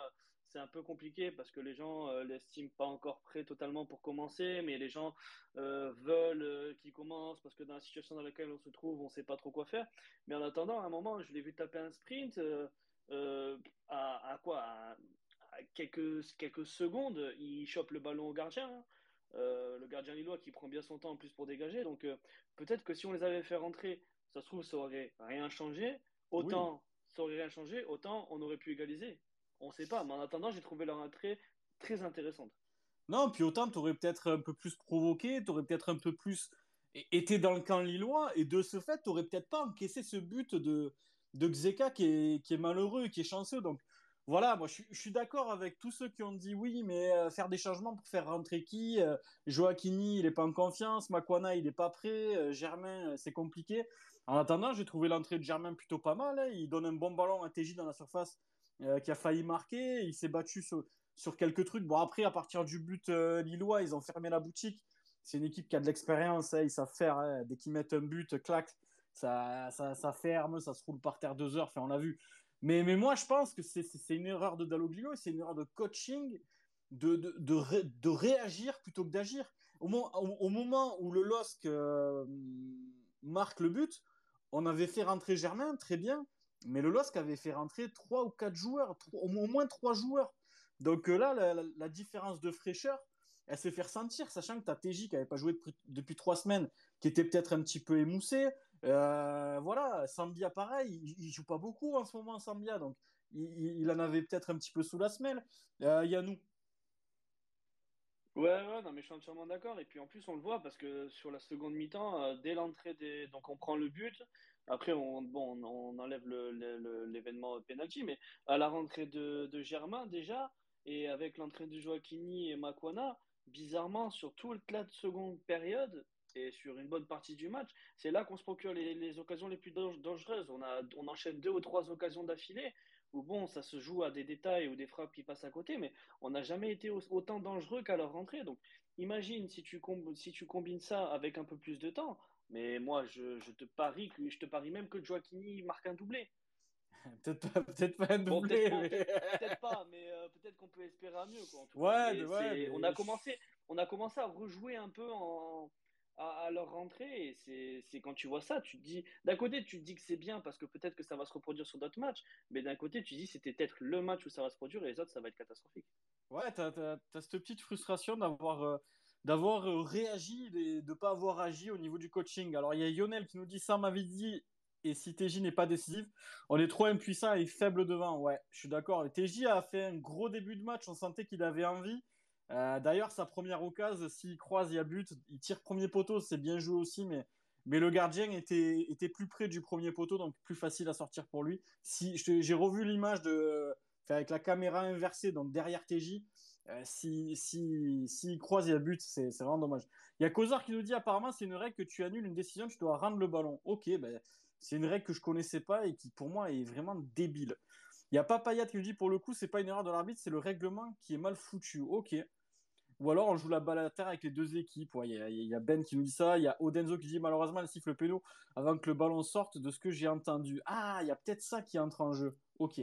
c'est un peu compliqué parce que les gens euh, l'estiment pas encore prêt totalement pour commencer, mais les gens euh, veulent euh, qu'il commence parce que dans la situation dans laquelle on se trouve, on sait pas trop quoi faire. Mais en attendant, à un moment, je l'ai vu taper un sprint à, quoi? À, quelques, quelques secondes, il chope le ballon au gardien. Hein. le gardien lillois qui prend bien son temps en plus pour dégager. Donc peut-être que si on les avait fait rentrer, ça se trouve, ça aurait rien changé. Autant ça aurait rien changé, autant on aurait pu égaliser. On sait pas, mais en attendant, j'ai trouvé leur entrée très intéressante. Non, puis autant, tu aurais peut-être un peu plus provoqué, tu aurais peut-être un peu plus été dans le camp lillois, et de ce fait, tu aurais peut-être pas encaissé ce but de, de Xeka qui est, qui est malheureux, qui est chanceux. Donc voilà, moi je, suis d'accord avec tous ceux qui ont dit oui, mais euh, faire des changements pour faire rentrer qui euh, Joaquini, il n'est pas en confiance, Makwana, il n'est pas prêt, euh, Germain, c'est compliqué. En attendant, j'ai trouvé l'entrée de Germain plutôt pas mal. Hein. Il donne un bon ballon à TJ dans la surface euh, qui a failli marquer. Il s'est battu sur, quelques trucs. Bon, après, à partir du but euh, lillois, ils ont fermé la boutique. C'est une équipe qui a de l'expérience. Hein, ils savent faire. Hein. dès qu'ils mettent un but, clac, ça, ça, ferme, ça se roule par terre deux heures. Enfin, on l'a vu. Mais, mais moi, je pense que c'est une erreur de Dalloglio, c'est une erreur de coaching de, de, de, réagir plutôt que d'agir. Au, au, moment où le LOSC euh, marque le but, on avait fait rentrer Germain, très bien. Mais le LOSC avait fait rentrer trois ou quatre joueurs, au moins trois joueurs. Donc euh, là, la, différence de fraîcheur, elle s'est fait ressentir, sachant que tu as TJ qui n'avait pas joué depuis trois semaines, qui était peut-être un petit peu émoussé. Euh, voilà, Sambia pareil, il, ne joue pas beaucoup en ce moment, Sambia, donc il, en avait peut-être un petit peu sous la semelle. Euh, Yannou. Ouais, ouais, non, mais je suis entièrement d'accord. Et puis en plus, on le voit parce que sur la seconde mi-temps, euh, dès l'entrée des. Donc on prend le but. Après, on, bon, on, enlève l'événement penalty, mais à la rentrée de, Germain déjà, et avec l'entrée de Joaquini et Makwana, bizarrement, sur toute la seconde période et sur une bonne partie du match, c'est là qu'on se procure les, les, occasions les plus dangereuses. On, a, on enchaîne deux ou trois occasions d'affilée où bon, ça se joue à des détails ou des frappes qui passent à côté, mais on n'a jamais été autant dangereux qu'à leur rentrée. Donc, imagine si tu, si tu combines ça avec un peu plus de temps. Mais moi, je, te parie je te parie même que Joaquini marque un doublé. [laughs] peut-être pas, peut pas un doublé. [laughs] peut-être, pas, mais euh, peut-être qu'on peut espérer à mieux. Quoi, ouais, ouais, on a commencé, on a commencé à rejouer un peu en, à, leur rentrée. Et c'est quand tu vois ça, tu te dis, d'un côté, tu te dis que c'est bien parce que peut-être que ça va se reproduire sur d'autres matchs, mais d'un côté, tu te dis c'était peut-être le match où ça va se produire et les autres, ça va être catastrophique. Ouais, tu as, cette petite frustration d'avoir. Euh, d'avoir euh, réagi et de ne pas avoir agi au niveau du coaching. Alors, il y a Lionel qui nous dit ça m'avait dit et si TJ n'est pas décisif, on est trop impuissant et faible devant. Ouais, je suis d'accord. TJ a fait un gros début de match, on sentait qu'il avait envie. Euh, d'ailleurs, sa première occasion, s'il croise, il y a but, il tire premier poteau, c'est bien joué aussi, mais, mais le gardien était, était plus près du premier poteau, donc plus facile à sortir pour lui. Si, j'ai revu l'image de, avec la caméra inversée, donc derrière TJ. Euh, si, si, si, croise, a but, c'est vraiment dommage. Il y a Kozar qui nous dit apparemment, c'est une règle que tu annules une décision, tu dois rendre le ballon. Ok, ben, c'est une règle que je connaissais pas et qui pour moi est vraiment débile. Il y a pas Payat qui nous dit pour le coup, c'est pas une erreur de l'arbitre, c'est le règlement qui est mal foutu. Ok. Ou alors on joue la balle à terre avec les deux équipes. Il y, a Ben qui nous dit ça. Il y a Odenzo qui dit malheureusement elle siffle le péno avant que le ballon sorte de ce que j'ai entendu. Ah, il y a peut-être ça qui entre en jeu. Ok.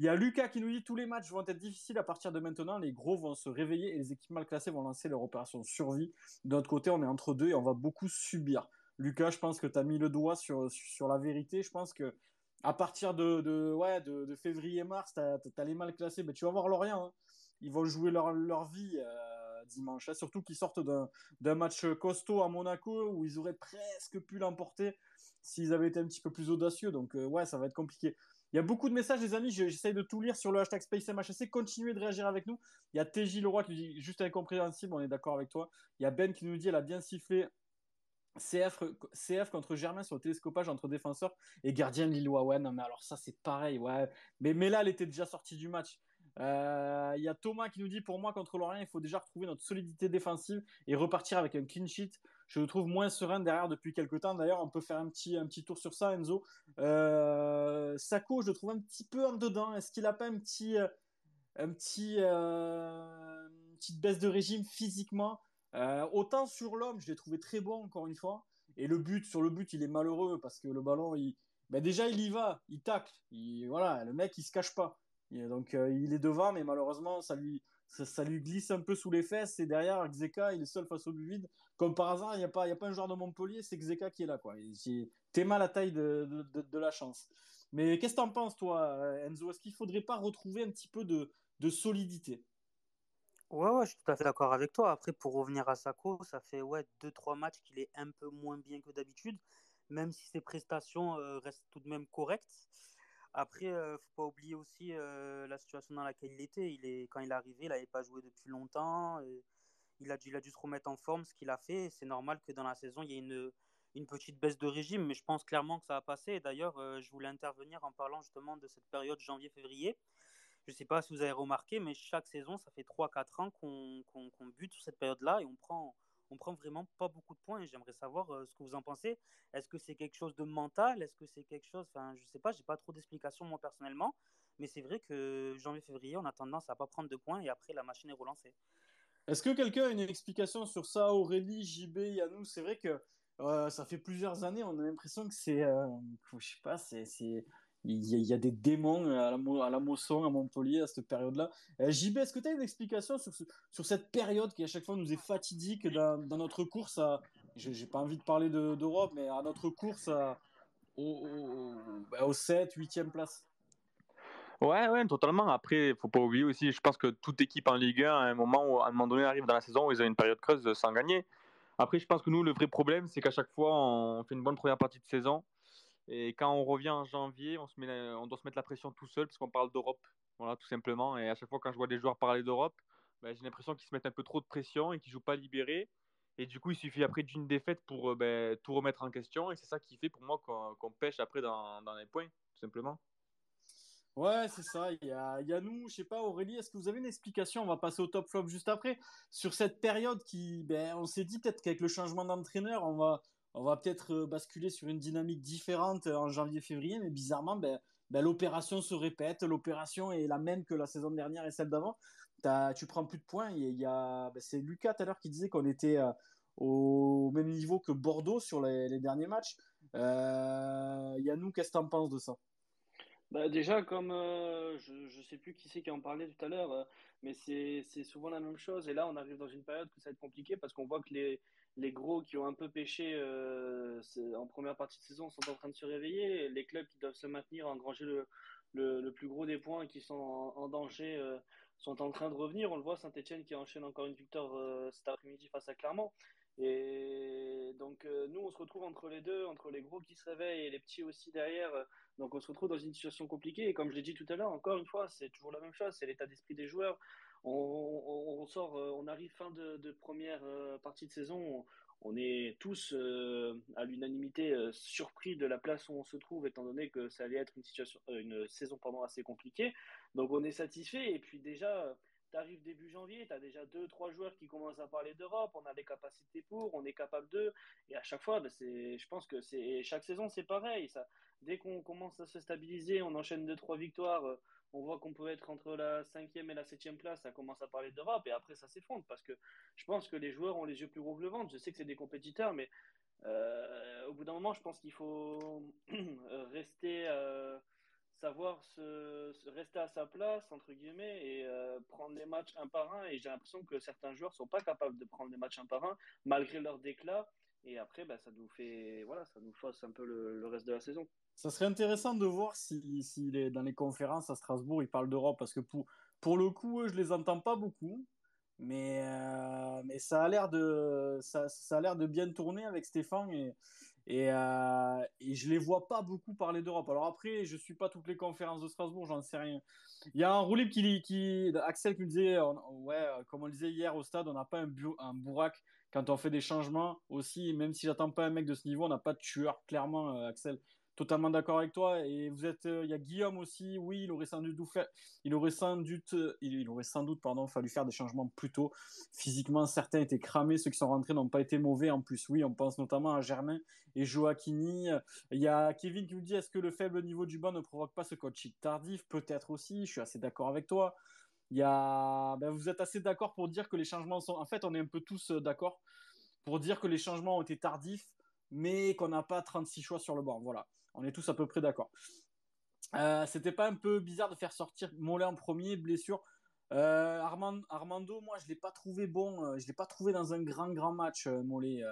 Il y a Lucas qui nous dit tous les matchs vont être difficiles à partir de maintenant. Les gros vont se réveiller et les équipes mal classées vont lancer leur opération survie. De notre côté, on est entre deux et on va beaucoup subir. Lucas, je pense que tu as mis le doigt sur, sur la vérité. Je pense que à partir de, de ouais, de, février-mars, tu as, les mal classés. Mais tu vas voir Lorient. Hein. Ils vont jouer leur, leur vie. Euh, dimanche. Hein. Surtout qu'ils sortent d'un match costaud à Monaco où ils auraient presque pu l'emporter s'ils avaient été un petit peu plus audacieux. Donc, euh, ouais, ça va être compliqué. Il y a beaucoup de messages, les amis. J'essaye de tout lire sur le hashtag SpaceMHC. Continuez de réagir avec nous. Il y a TJ Leroy qui nous dit juste incompréhensible. On est d'accord avec toi. Il y a Ben qui nous dit elle a bien sifflé CF, CF contre Germain sur le télescopage entre défenseurs et gardien lillois. Ouais, non, mais alors ça, c'est pareil. Ouais. Mais, mais là, elle était déjà sortie du match. Il euh, y a Thomas qui nous dit pour moi contre Lorient, il faut déjà retrouver notre solidité défensive et repartir avec un clean sheet. Je le trouve moins serein derrière depuis quelques temps. D'ailleurs, on peut faire un petit, un petit tour sur ça, Enzo. Euh, Sako, je le trouve un petit peu en dedans. Est-ce qu'il a pas un petit, euh, un petit, euh, une petite baisse de régime physiquement? Autant sur l'homme, je l'ai trouvé très bon encore une fois. Et le but, sur le but, il est malheureux parce que le ballon, ben déjà il y va, il tacle. Il, voilà, le mec, il se cache pas donc euh, il est devant, mais malheureusement, ça lui, ça, lui glisse un peu sous les fesses. Et derrière, Xeka, il est seul face au but vide. Comme par hasard, il n'y a, pas, a pas un joueur de Montpellier, c'est Xeka qui est là. T'es mal à la taille de, de, la chance. Mais qu'est-ce que t'en penses, toi, Enzo? Est-ce qu'il faudrait pas retrouver un petit peu de, de solidité? Ouais, ouais, je suis tout à fait d'accord avec toi. Après, pour revenir à Sako, ça fait ouais, 2-3 matchs qu'il est un peu moins bien que d'habitude, même si ses prestations euh, restent tout de même correctes. Après, ne faut pas oublier aussi la situation dans laquelle il était. Il est, quand il est arrivé, il n'avait pas joué depuis longtemps. il, a dû, il a dû se remettre en forme, ce qu'il a fait. C'est normal que dans la saison, il y ait une, une petite baisse de régime, mais je pense clairement que ça va passer. D'ailleurs, je voulais intervenir en parlant justement de cette période janvier-février. Je ne sais pas si vous avez remarqué, mais chaque saison, ça fait 3-4 ans qu'on bute sur cette période-là et on prend, on prend vraiment pas beaucoup de points et j'aimerais savoir euh, ce que vous en pensez. Est-ce que c'est quelque chose de mental? Est-ce que c'est quelque chose, enfin, je sais pas, j'ai pas trop d'explications moi personnellement, mais c'est vrai que janvier-février, on a tendance à pas prendre de points et après la machine est relancée. Est-ce que quelqu'un a une explication sur ça? Aurélie, JB, Yannou C'est vrai que euh, ça fait plusieurs années, on a l'impression que c'est, euh, je sais pas, c'est il y, a, des démons à la, à Mosson, à Montpellier, à cette période-là. Euh, JB, est-ce que tu as une explication sur, cette période qui à chaque fois nous est fatidique dans, notre course à, j'ai pas envie de parler d'Europe, mais à notre course à, au, au, 7, 8e place? Ouais, ouais, totalement. Après, il faut pas oublier aussi, je pense que toute équipe en Ligue 1, à un moment, à un moment donné, arrive dans la saison où ils ont une période creuse sans gagner. Après, je pense que nous, le vrai problème, c'est qu'à chaque fois, on fait une bonne première partie de saison et quand on revient en janvier, on, doit se mettre la pression tout seul parce qu'on parle d'Europe. Voilà, tout simplement. Et à chaque fois, quand je vois des joueurs parler d'Europe, ben, j'ai l'impression qu'ils se mettent un peu trop de pression et qu'ils ne jouent pas libérés. Et du coup, il suffit après d'une défaite pour euh, ben, tout remettre en question. Et c'est ça qui fait pour moi qu'on pêche après dans, les points, tout simplement. Ouais, c'est ça. Il y a, il y a nous, je sais pas, Aurélie, est-ce que vous avez une explication? On va passer au top flop juste après. Sur cette période qui, ben, on s'est dit peut-être qu'avec le changement d'entraîneur, on va, on va peut-être euh, basculer sur une dynamique différente euh, en janvier-février, mais bizarrement, ben, ben, l'opération se répète. L'opération est la même que la saison dernière et celle d'avant. Tu prends plus de points. Ben, c'est Lucas tout à l'heure qui disait qu'on était euh, au même niveau que Bordeaux sur les, derniers matchs. Euh, Yannou, qu'est-ce que tu en penses de ça? Bah déjà, comme je ne sais plus qui c'est qui en parlait tout à l'heure, mais c'est c'est souvent la même chose. Et là, on arrive dans une période que ça va être compliqué parce qu'on voit que les, les gros qui ont un peu pêché euh, en première partie de saison sont en train de se réveiller. Les clubs qui doivent se maintenir, engranger le, le, le plus gros des points, qui sont en, danger, euh, sont en train de revenir. On le voit, Saint-Etienne qui enchaîne encore une victoire euh, cet après-midi face à Clermont. Et donc, nous, on se retrouve entre les deux, entre les gros qui se réveillent et les petits aussi derrière. Donc, on se retrouve dans une situation compliquée. Et comme je l'ai dit tout à l'heure, encore une fois, c'est toujours la même chose. C'est l'état d'esprit des joueurs. On, sort, euh, on arrive fin de, première euh, partie de saison. On, est tous euh, à l'unanimité surpris de la place où on se trouve, étant donné que ça allait être une situation, une saison pardon, assez compliquée. Donc, on est satisfait. Et puis, déjà tu arrives début janvier, tu as déjà deux, trois joueurs qui commencent à parler d'Europe, on a les capacités pour, on est capable d'eux, et à chaque fois, c'est, je pense que c'est chaque saison c'est pareil. Ça, dès qu'on commence à se stabiliser, on enchaîne deux, trois victoires, on voit qu'on peut être entre la cinquième et la septième place, ça commence à parler d'Europe, et après ça s'effondre, parce que je pense que les joueurs ont les yeux plus gros que le ventre. Je sais que c'est des compétiteurs, mais euh, au bout d'un moment, je pense qu'il faut [clears throat] rester... Euh, savoir se, à sa place, entre guillemets, et euh, prendre les matchs un par un. Et j'ai l'impression que certains joueurs sont pas capables de prendre les matchs un par un, malgré leur déclat. Et après, bah, ça nous fait, voilà, ça nous fausse un peu le, le reste de la saison. Ça serait intéressant de voir si, si les, dans les conférences à Strasbourg, ils parlent d'Europe, parce que pour, pour le coup, je les entends pas beaucoup. Mais, euh, mais ça a l'air de, ça, a l'air de bien tourner avec Stéphane et, et, euh, je les vois pas beaucoup parler d'Europe. Alors après, je suis pas toutes les conférences de Strasbourg, j'en sais rien. Il y a un roulib qui, qui, Axel qui me disait, ouais, comme on le disait hier au stade, on n'a pas un, bu, un bourrac quand on fait des changements aussi. Même si j'attends pas un mec de ce niveau, on n'a pas de tueur, clairement, euh, Axel totalement d'accord avec toi. Et vous êtes, il y a Guillaume aussi. Oui, il aurait sans doute, il aurait sans doute, il, aurait sans doute, pardon, fallu faire des changements plus tôt. Physiquement, certains étaient cramés. Ceux qui sont rentrés n'ont pas été mauvais. En plus, oui, on pense notamment à Germain et Joaquini. Il y a Kevin qui nous dit, est-ce que le faible niveau du banc ne provoque pas ce coaching tardif? Peut-être aussi. Je suis assez d'accord avec toi. Il y a, ben, vous êtes assez d'accord pour dire que les changements sont, en fait, on est un peu tous d'accord pour dire que les changements ont été tardifs mais qu'on n'a pas 36 choix sur le banc. Voilà. On est tous à peu près d'accord. Euh, C'était pas un peu bizarre de faire sortir Mollet en premier, blessure euh, Armand, Armando, moi, je l'ai pas trouvé bon. Euh, je l'ai pas trouvé dans un grand, grand match, euh, Mollet,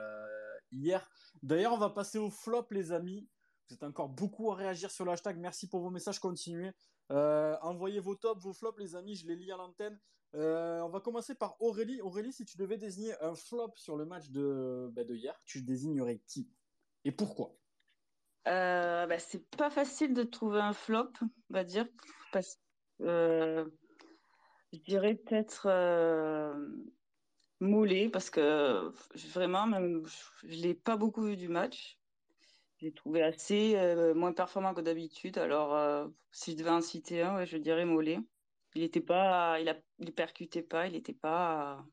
hier. D'ailleurs, on va passer au flop, les amis. Vous êtes encore beaucoup à réagir sur le. Merci pour vos messages. Continuez. envoyez vos tops, vos flops, les amis. Je les lis à l'antenne. on va commencer par Aurélie. Aurélie, si tu devais désigner un flop sur le match de, bah, de hier, tu désignerais qui Et pourquoi? Euh, bah, c'est pas facile de trouver un flop, on va dire, euh, je dirais peut-être euh, Moulé, parce que vraiment, je l'ai pas beaucoup vu du match. J'ai trouvé assez euh, moins performant que d'habitude. Alors, euh, si je devais en citer un, je dirais Mollet. Il était pas, il, a, il percutait pas, il n'était pas,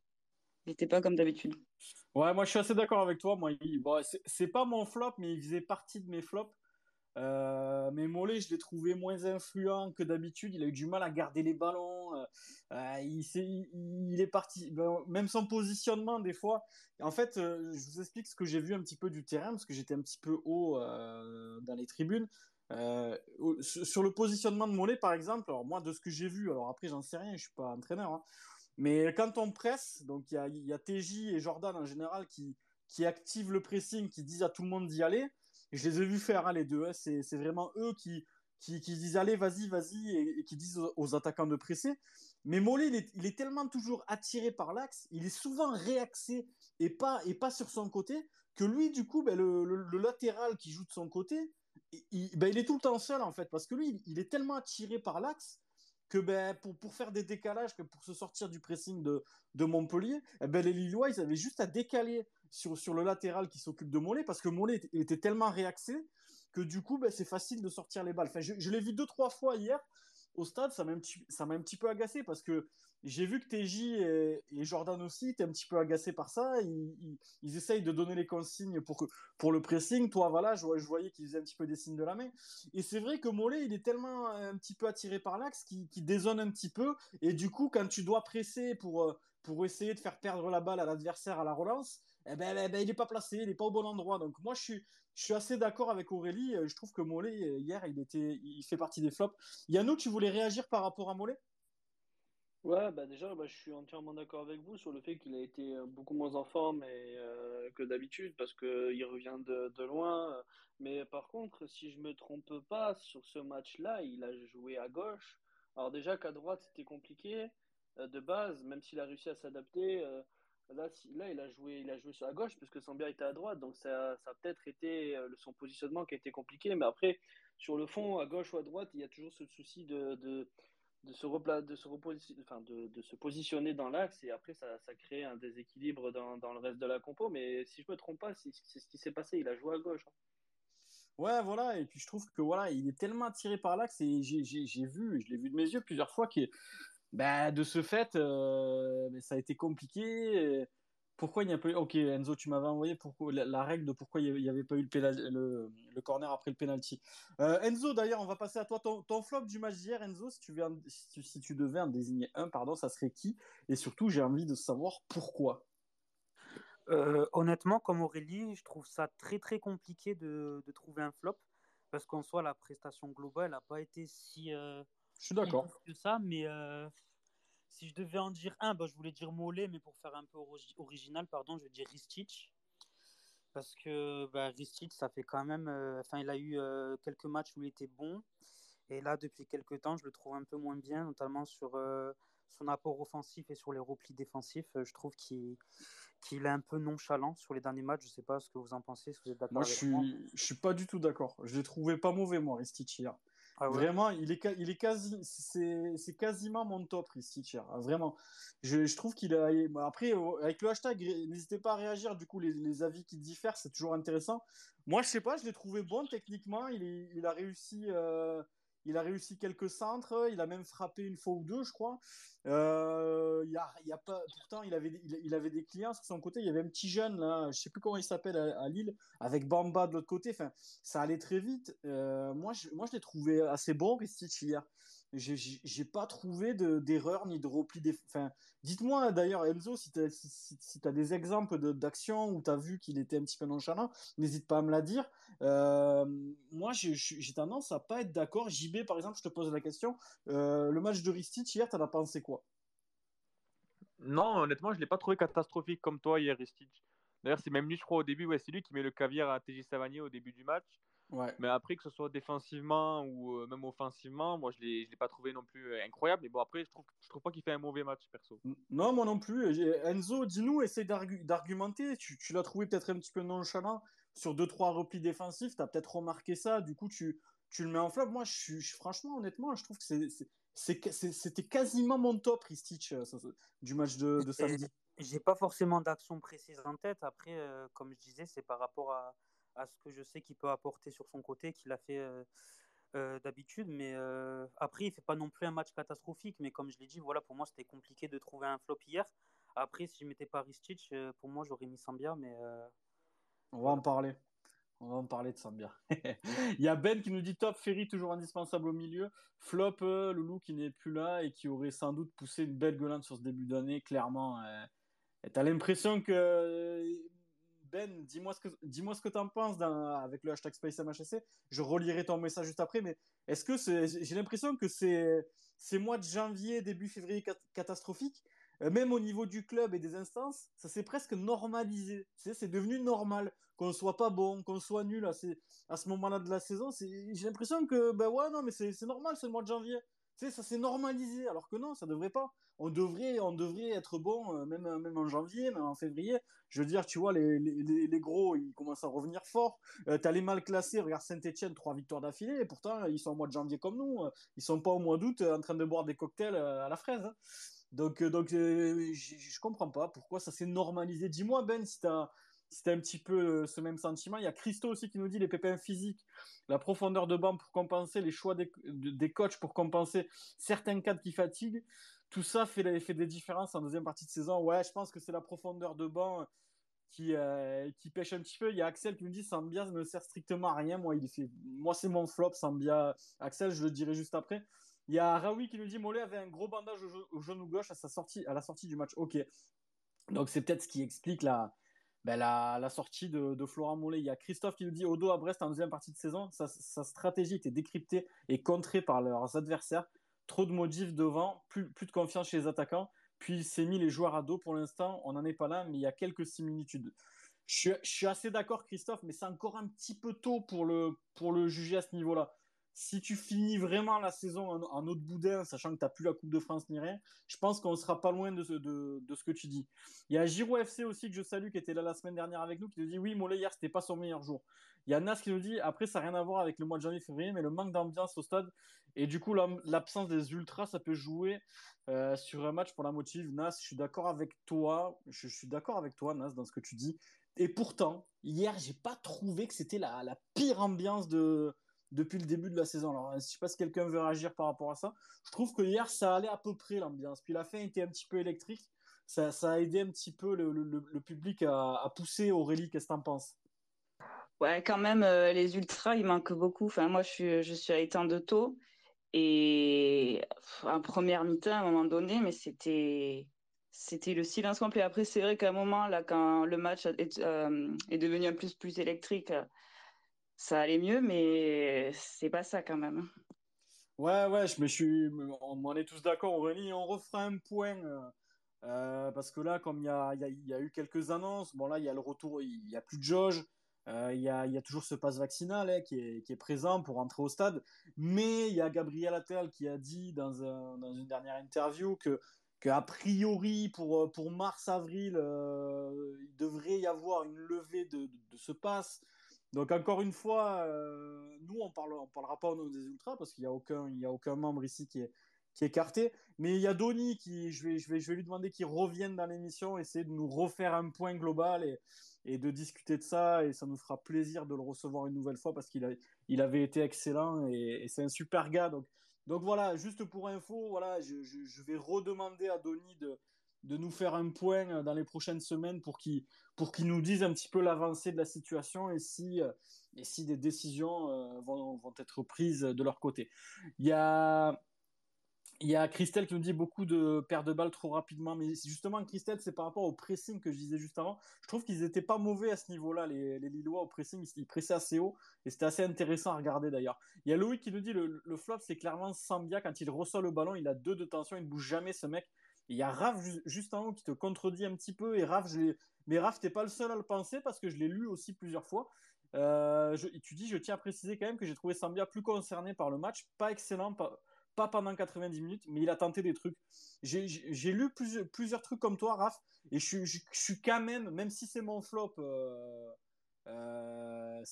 il était pas comme d'habitude. Ouais, moi je suis assez d'accord avec toi. Moi, il... c'est pas mon flop, mais il faisait partie de mes flops. Euh, mais Mollet, je l'ai trouvé moins influent que d'habitude. Il a eu du mal à garder les ballons. Euh, il, est, il, est parti, ben, même son positionnement des fois. En fait, euh, je vous explique ce que j'ai vu un petit peu du terrain parce que j'étais un petit peu haut euh, dans les tribunes. sur le positionnement de Mollet, par exemple, alors moi de ce que j'ai vu, alors après j'en sais rien, je suis pas entraîneur. Hein, mais quand on presse, donc il y a, y TJ et Jordan en général qui activent le pressing, qui disent à tout le monde d'y aller. Je les ai vus faire hein, les deux. Hein. C'est, vraiment eux qui, qui, disent allez, vas-y, vas-y, et, qui disent aux, attaquants de presser. Mais Mollet, il est, tellement toujours attiré par l'axe, il est souvent réaxé et pas, et pas sur son côté, que lui, du coup, ben, le, latéral qui joue de son côté, il, ben, il est tout le temps seul en fait, parce que lui, il est tellement attiré par l'axe que ben, pour, pour faire des décalages, que pour se sortir du pressing de, de Montpellier, eh ben, les Lillois, ils avaient juste à décaler sur, sur le latéral qui s'occupe de Mollet, parce que Mollet était, était tellement réaxé que du coup, ben, c'est facile de sortir les balles. Enfin, je, l'ai vu deux, trois fois hier au stade, ça m'a un, petit, ça un petit peu agacé, parce que j'ai vu que TJ et, Jordan aussi étaient un petit peu agacés par ça. Ils, ils, essayent de donner les consignes pour, que, pour le pressing. Toi, voilà, je, voyais qu'ils faisaient un petit peu des signes de la main. Et c'est vrai que Mollet, il est tellement un petit peu attiré par l'axe qu'il qu dézone un petit peu. Et du coup, quand tu dois presser pour, pour essayer de faire perdre la balle à l'adversaire à la relance, eh ben, eh ben, il n'est pas placé, il n'est pas au bon endroit. Donc moi, je suis, je suis assez d'accord avec Aurélie. Je trouve que Mollet, hier, il, était, il fait partie des flops. Yannou, tu voulais réagir par rapport à Mollet? Ouais, bah déjà, bah, je suis entièrement d'accord avec vous sur le fait qu'il a été euh, beaucoup moins en forme euh, que d'habitude parce qu'il revient de, loin. Mais par contre, si je me trompe pas, sur ce match-là, il a joué à gauche. Alors déjà qu'à droite, c'était compliqué euh, de base, même s'il a réussi à s'adapter. Là, là, il a joué, il a joué sur la gauche puisque Sambia était à droite, donc ça, ça a peut-être été son positionnement qui a été compliqué. Mais après, sur le fond, à gauche ou à droite, il y a toujours ce souci de, de de se, de, se enfin, de, de, se positionner dans l'axe et après ça, ça, crée un déséquilibre dans, dans, le reste de la compo. Mais si je me trompe pas, c'est ce qui s'est passé. Il a joué à gauche. Hein. Ouais, voilà. Et puis je trouve que voilà, il est tellement attiré par l'axe et j'ai vu, je l'ai vu de mes yeux plusieurs fois que bah, de ce fait, euh, ça a été compliqué. Pourquoi il n'y a pas eu. Ok, Enzo, tu m'avais envoyé pourquoi... la, règle de pourquoi il n'y avait pas eu le, le, corner après le penalty. Euh, Enzo, d'ailleurs, on va passer à toi. Ton, flop du match d'hier, Enzo, si tu, devais en désigner un, pardon, ça serait qui? Et surtout, j'ai envie de savoir pourquoi. Euh, honnêtement, comme Aurélie, je trouve ça très très compliqué de, de trouver un flop parce qu'en soi, la prestation globale n'a pas été si. Euh, je suis d'accord. Que ça, mais si je devais en dire un, bah, je voulais dire Mollet, mais pour faire un peu original, pardon, je vais dire Ristich. Parce que bah, Ristich, ça fait quand même. Euh, enfin, il a eu euh, quelques matchs où il était bon. Et là, depuis quelques temps, je le trouve un peu moins bien, notamment sur euh, son apport offensif et sur les replis défensifs. je trouve qu'il est un peu nonchalant sur les derniers matchs. Je ne sais pas ce que vous en pensez, si vous êtes d'accord Moi, je suis, je suis pas du tout d'accord. Je l'ai trouvé pas mauvais, moi, Ristich, hier. Ah vraiment, il est, il est quasi, c'est quasiment mon top, Ristich. Vraiment. Je, je trouve qu'il a. Après, avec le hashtag, n'hésitez pas à réagir. Du coup, les, les avis qui diffèrent, c'est toujours intéressant. Moi, je sais pas, je l'ai trouvé bon techniquement. Il, il a réussi. Euh, il a réussi quelques centres, il a même frappé une fois ou deux, je crois. Pourtant, il avait, il, avait des clients sur son côté. Il y avait un petit jeune, là, je sais plus comment il s'appelle à, Lille, avec Bamba de l'autre côté. Enfin, ça allait très vite. Euh, moi, je, moi, je l'ai trouvé assez bon, Ristich, hier j'ai pas trouvé d'erreur ni de repli. Des... Enfin, Dites-moi d'ailleurs, Enzo, si tu as, si, des exemples d'actions où tu as vu qu'il était un petit peu nonchalant, n'hésite pas à me la dire. Euh, moi, j'ai tendance à pas être d'accord. JB, par exemple, je te pose la question. Euh, le match de Ristich hier, tu en as pensé quoi? Non, honnêtement, je l'ai pas trouvé catastrophique comme toi hier, Ristich. D'ailleurs, c'est même lui, je crois, au début, ouais, c'est lui qui met le caviar à TJ Savanier au début du match. Mais après, que ce soit défensivement ou euh, même moi, je ne l'ai pas trouvé non plus euh, incroyable. Mais bon, après, je trouve, je trouve pas qu'il fait un mauvais match, perso. Non, moi non plus. Enzo, dis-nous, essaye d'argumenter. Tu, tu l'as trouvé peut-être un petit peu nonchalant sur 2-3 replis défensifs. Tu as peut-être remarqué ça. Du coup, tu, tu le mets en flop. Moi, je suis, franchement, honnêtement, je trouve que c'était quasiment mon top, Ristich, euh, du match de, de samedi. J'ai pas forcément d'action précise en tête. Après, comme je disais, c'est par rapport à à ce que je sais qu'il peut apporter sur son côté, qu'il a fait euh, euh, d'habitude. Mais euh, après, il fait pas non plus un match catastrophique. Mais comme je l'ai dit, voilà, pour moi, c'était compliqué de trouver un flop hier. Après, si je mettais pas Ristich, pour moi, j'aurais mis Sambia. Mais on va en parler. On va en parler de Sambia. [laughs] il y a Ben qui nous dit top, Ferry toujours indispensable au milieu. Flop, Loulou qui n'est plus là et qui aurait sans doute poussé une belle gueulante sur ce début d'année, clairement. tu as l'impression que ben, dis-moi ce que dis-moi ce que t'en penses avec le hashtag SpaceMHSC. Je relirai ton message juste après, mais est-ce que c'est, j'ai l'impression que c'est ces mois de janvier, début février catastrophique, euh, même au niveau du club et des instances, ça s'est presque normalisé. c'est devenu normal qu'on soit pas bon, qu'on soit nul à, à ce moment-là de la saison. j'ai l'impression que ben ouais non mais c'est normal, c'est le mois de janvier ça s'est normalisé, alors que non, ça devrait pas. On devrait, on devrait être bon, euh, même, même en janvier, même en février. Je veux dire, tu vois, les, les, les gros, ils commencent à revenir fort. Euh, tu as les mal classés, regarde Saint-Etienne, trois victoires d'affilée, et pourtant, ils sont au mois de janvier comme nous. Ils sont pas au mois d'août en train de boire des cocktails euh, à la fraise. Hein. Donc, donc je comprends pas pourquoi ça s'est normalisé. Dis-moi, Ben, si tu as c'était un petit peu euh, ce même sentiment. Il y a Christo aussi qui nous dit les pépins physiques, la profondeur de banc pour compenser, les choix des, des coachs pour compenser certains cadres qui fatiguent. Tout ça fait, des différences en deuxième partie de saison. Ouais, je pense que c'est la profondeur de banc qui, euh, qui pêche un petit peu. Il y a Axel qui nous dit Sambia ne sert strictement à rien. Moi c'est mon flop, Sambia. Axel, je le dirai juste après. Il y a Raoui qui nous dit Mollet avait un gros bandage au, genou gauche à, sa sortie, à la sortie du match. Ok. Donc c'est peut-être ce qui explique la, ben, la, sortie de, Florent Mollet. Il y a Christophe qui nous dit Odo à Brest en deuxième partie de saison, sa, stratégie était décryptée et contrée par leurs adversaires. Trop de motifs devant, plus, plus de confiance chez les attaquants. Puis il s'est mis les joueurs à dos. Pour l'instant, on n'en est pas là, mais il y a quelques similitudes. Je, je suis assez d'accord, Christophe, mais c'est encore un petit peu tôt pour le, pour le juger à ce niveau-là si tu finis vraiment la saison en, autre boudin, sachant que tu n'as plus la Coupe de France ni rien, je pense qu'on ne sera pas loin de ce, de, ce, que tu dis. Il y a Giro FC aussi que je salue, qui était là la semaine dernière avec nous, qui nous dit oui, Mollet hier, c'était pas son meilleur jour. Il y a Nas qui nous dit après, ça n'a rien à voir avec le mois de janvier-février, mais le manque d'ambiance au stade et du coup, l'absence des ultras, ça peut jouer euh, sur un match pour la motive. Nas, je suis d'accord avec toi, je, suis d'accord avec toi, Nas, dans ce que tu dis. Et pourtant, hier, j'ai pas trouvé que c'était la, la pire ambiance de depuis le début de la saison. Alors, je ne sais pas si quelqu'un veut réagir par rapport à ça. Je trouve que hier, ça allait à peu près l'ambiance. Puis la fin était un petit peu électrique. Ça, ça a aidé un petit peu le, le, public à, à, pousser. Aurélie, qu'est-ce que tu en penses? Ouais, quand même, euh, les ultras, il manque beaucoup. Enfin, moi, je suis, je suis à Étain de Taux. Et en première mi-temps, à un moment donné, mais c'était c'était le silence complet. Après, c'est vrai qu'à un moment, là, quand le match est, euh, est devenu un plus plus électrique, ça allait mieux, mais c'est pas ça quand même. Ouais, ouais, je me suis, on est tous d'accord, Aurélie, on refera un point. Euh, euh, parce que là, comme il y a, a, eu quelques annonces, bon là, il y a le retour, il n'y a plus de jauge, euh, il y, a, a, toujours ce passe vaccinal hein, qui, est, présent pour entrer au stade, mais il y a Gabriel Attal qui a dit dans, un, dans une dernière interview que qu'a priori pour, mars-avril, il devrait y avoir une levée de, de ce passe. Donc encore une fois, euh, nous on parle, parlera pas au nom des ultras parce qu'il y a aucun, membre ici qui est, écarté. Mais il y a Donny qui, je vais, lui demander qu'il revienne dans l'émission, essayer de nous refaire un point global et, de discuter de ça. Et ça nous fera plaisir de le recevoir une nouvelle fois parce qu'il avait été excellent et, c'est un super gars. Donc, voilà, juste pour info, voilà, je, je, je vais redemander à Donny de, de nous faire un point euh, dans les prochaines semaines pour qu'ils pour nous disent un petit peu l'avancée de la situation et si, euh, et si des décisions euh, vont, vont, être prises de leur côté. Il y a, il y a Christelle qui nous dit beaucoup de pertes de balles trop rapidement, mais justement, Christelle, c'est par rapport au pressing que je disais juste avant. Je trouve qu'ils n'étaient pas mauvais à ce niveau-là, les, Lillois au pressing, ils pressaient assez haut et c'était assez intéressant à regarder d'ailleurs. Il y a Louis qui nous dit le, le flop, c'est clairement Sambia, quand il reçoit le ballon, il a deux de tension, il ne bouge jamais ce mec. Il y a Raph juste en haut qui te contredit un petit peu. Et Raph, je mais Raph, t'es pas le seul à le penser parce que je l'ai lu aussi plusieurs fois. Euh, tu dis, je tiens à préciser quand même que j'ai trouvé Sambia plus concerné par le match. Pas excellent, pas, pendant 90 minutes, mais il a tenté des trucs. J'ai lu plusieurs, trucs comme toi, Raph, et je, je, suis quand même, même si c'est mon flop, euh, euh,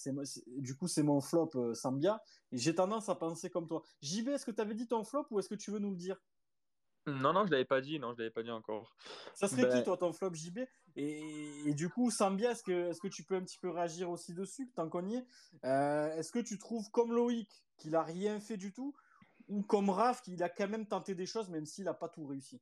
du coup c'est mon flop Sambia, j'ai tendance à penser comme toi. JB, est-ce que tu avais dit ton flop ou est-ce que tu veux nous le dire? Non, non, je l'avais pas dit, non, je l'avais pas dit encore. Ça serait qui, ben toi, ton flop JB et, du coup, Sambia, est-ce que, est que tu peux un petit peu réagir aussi dessus, tant qu'on y est euh, Est-ce que tu trouves, comme Loïc, qu'il a rien fait du tout Ou comme Raph, qu'il a quand même tenté des choses, même s'il n'a pas tout réussi?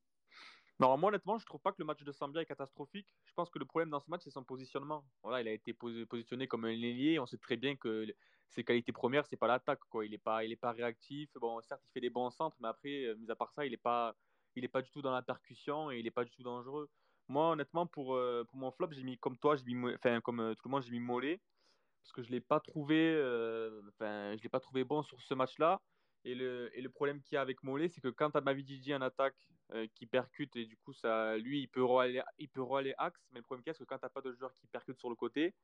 Non, moi honnêtement, je trouve pas que le match de Sambia est catastrophique. Je pense que le problème dans ce match, c'est son positionnement. Voilà, il a été positionné comme un ailier. On sait très bien que ses qualités premières, c'est pas l'attaque. Quoi. Il n'est pas, il est pas réactif. Bon, certes, il fait des bons centres, mais après, euh, mis à part ça, il n'est pas, il n'est pas du tout dans la percussion et il n'est pas du tout dangereux. Moi, honnêtement, pour, euh, mon flop, j'ai mis comme toi, comme euh, tout le monde, j'ai mis Mollet parce que je l'ai pas euh, l'ai pas trouvé bon sur ce match-là. Et le, et le problème qu'il y a avec Mollet, c'est que quand tu as Mavididi en attaque qui percute, et du coup, ça, lui, il peut peut axe, mais le problème c'est que quand tu n'as pas de joueur qui percute sur le côté,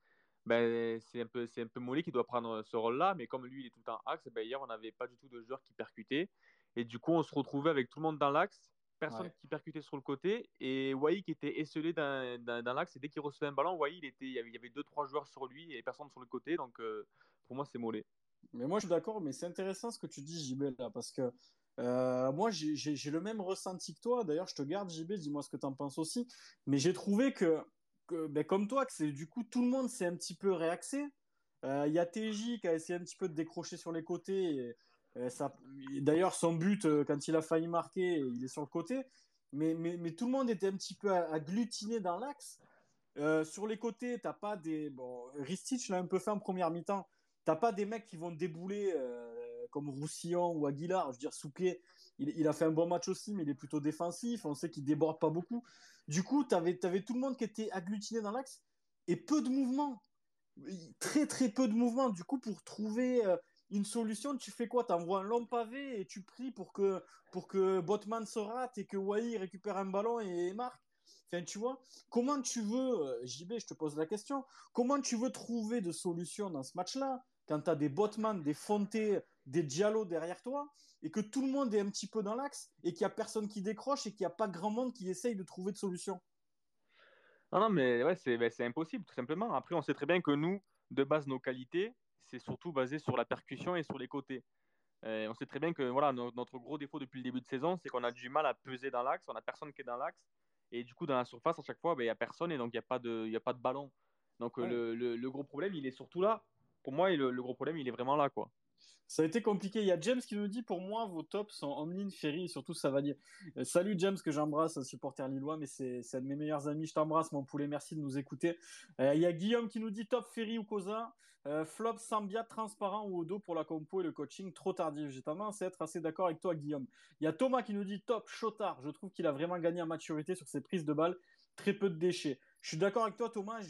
ben, c'est un peu, Mollet qui doit prendre ce rôle-là, mais comme lui, il est tout le temps axe, ben, hier, on n'avait pas du tout de joueurs qui percutaient. Et du coup, on se retrouvait avec tout le monde dans l'axe, personne qui percutait sur le côté et Wai qui était esselé dans l'axe et dès qu'il recevait un ballon, Wai il, était, il y avait deux trois joueurs sur lui et personne sur le côté donc euh, pour moi c'est mollet. Mais moi je suis d'accord mais c'est intéressant ce que tu dis JB là parce que euh, moi j'ai le même ressenti que toi d'ailleurs je te garde JB dis-moi ce que tu en penses aussi mais j'ai trouvé que, que ben, comme toi que c'est du coup tout le monde s'est un petit peu réaxé. Euh, il y a TJ qui a essayé un petit peu de décrocher sur les côtés et, euh, d'ailleurs, son but, euh, quand il a failli marquer, il est sur le côté. Mais, tout le monde était un petit peu agglutiné dans l'axe. Euh, sur les côtés, t'as pas des. Bon, Ristich l'a un peu fait en première mi-temps, t'as pas des mecs qui vont débouler comme Roussillon ou Aguilar. Je veux dire, Souquet, il, a fait un bon match aussi, mais il est plutôt défensif. On sait qu'il déborde pas beaucoup. Du coup, tu avais, tout le monde qui était agglutiné dans l'axe et peu de mouvement. Très, très peu de mouvement. Du coup, pour trouver une solution, tu fais quoi? Tu envoies un long pavé et tu pries pour que, pour que Botman se rate et que Wai récupère un ballon et marque. Enfin, tu vois, comment tu veux, euh, JB, je te pose la question, comment tu veux trouver de solutions dans ce match-là quand tu as des Botman, des Fonté, des Diallo derrière toi et que tout le monde est un petit peu dans l'axe et qu'il n'y a personne qui décroche et qu'il n'y a pas grand monde qui essaye de trouver de solutions Non, non, mais ouais, c'est ben, impossible, tout simplement. Après, on sait très bien que nous, de base, nos qualités, c'est surtout basé sur la percussion et sur les côtés. Et on sait très bien que voilà, notre gros défaut depuis le début de saison, c'est qu'on a du mal à peser dans l'axe, on n'a personne qui est dans l'axe. Et du coup, dans la surface, à chaque fois, ben, il ben, n'y a personne et donc il n'y a, pas de, a pas de ballon. Donc ouais. le, le, le, gros problème, il est surtout là. Pour moi, le, le, gros problème, il est vraiment là. quoi. Ça a été compliqué. Il y a James qui nous dit pour moi, vos tops sont Omlin, Ferry et surtout Savanier. Euh, salut James, que j'embrasse, un supporter lillois, mais c'est un de mes meilleurs amis. Je t'embrasse, mon poulet. Merci de nous écouter. Euh, il y a Guillaume qui nous dit top Ferry ou Cosa. Euh, flop Sambia, transparent ou Odo pour la compo et le coaching trop tardif. J'ai tendance à être assez d'accord avec toi, Guillaume. Il y a Thomas qui nous dit top Chotard. Je trouve qu'il a vraiment gagné en maturité sur ses prises de balles. Très peu de déchets. Je suis d'accord avec toi, Thomas.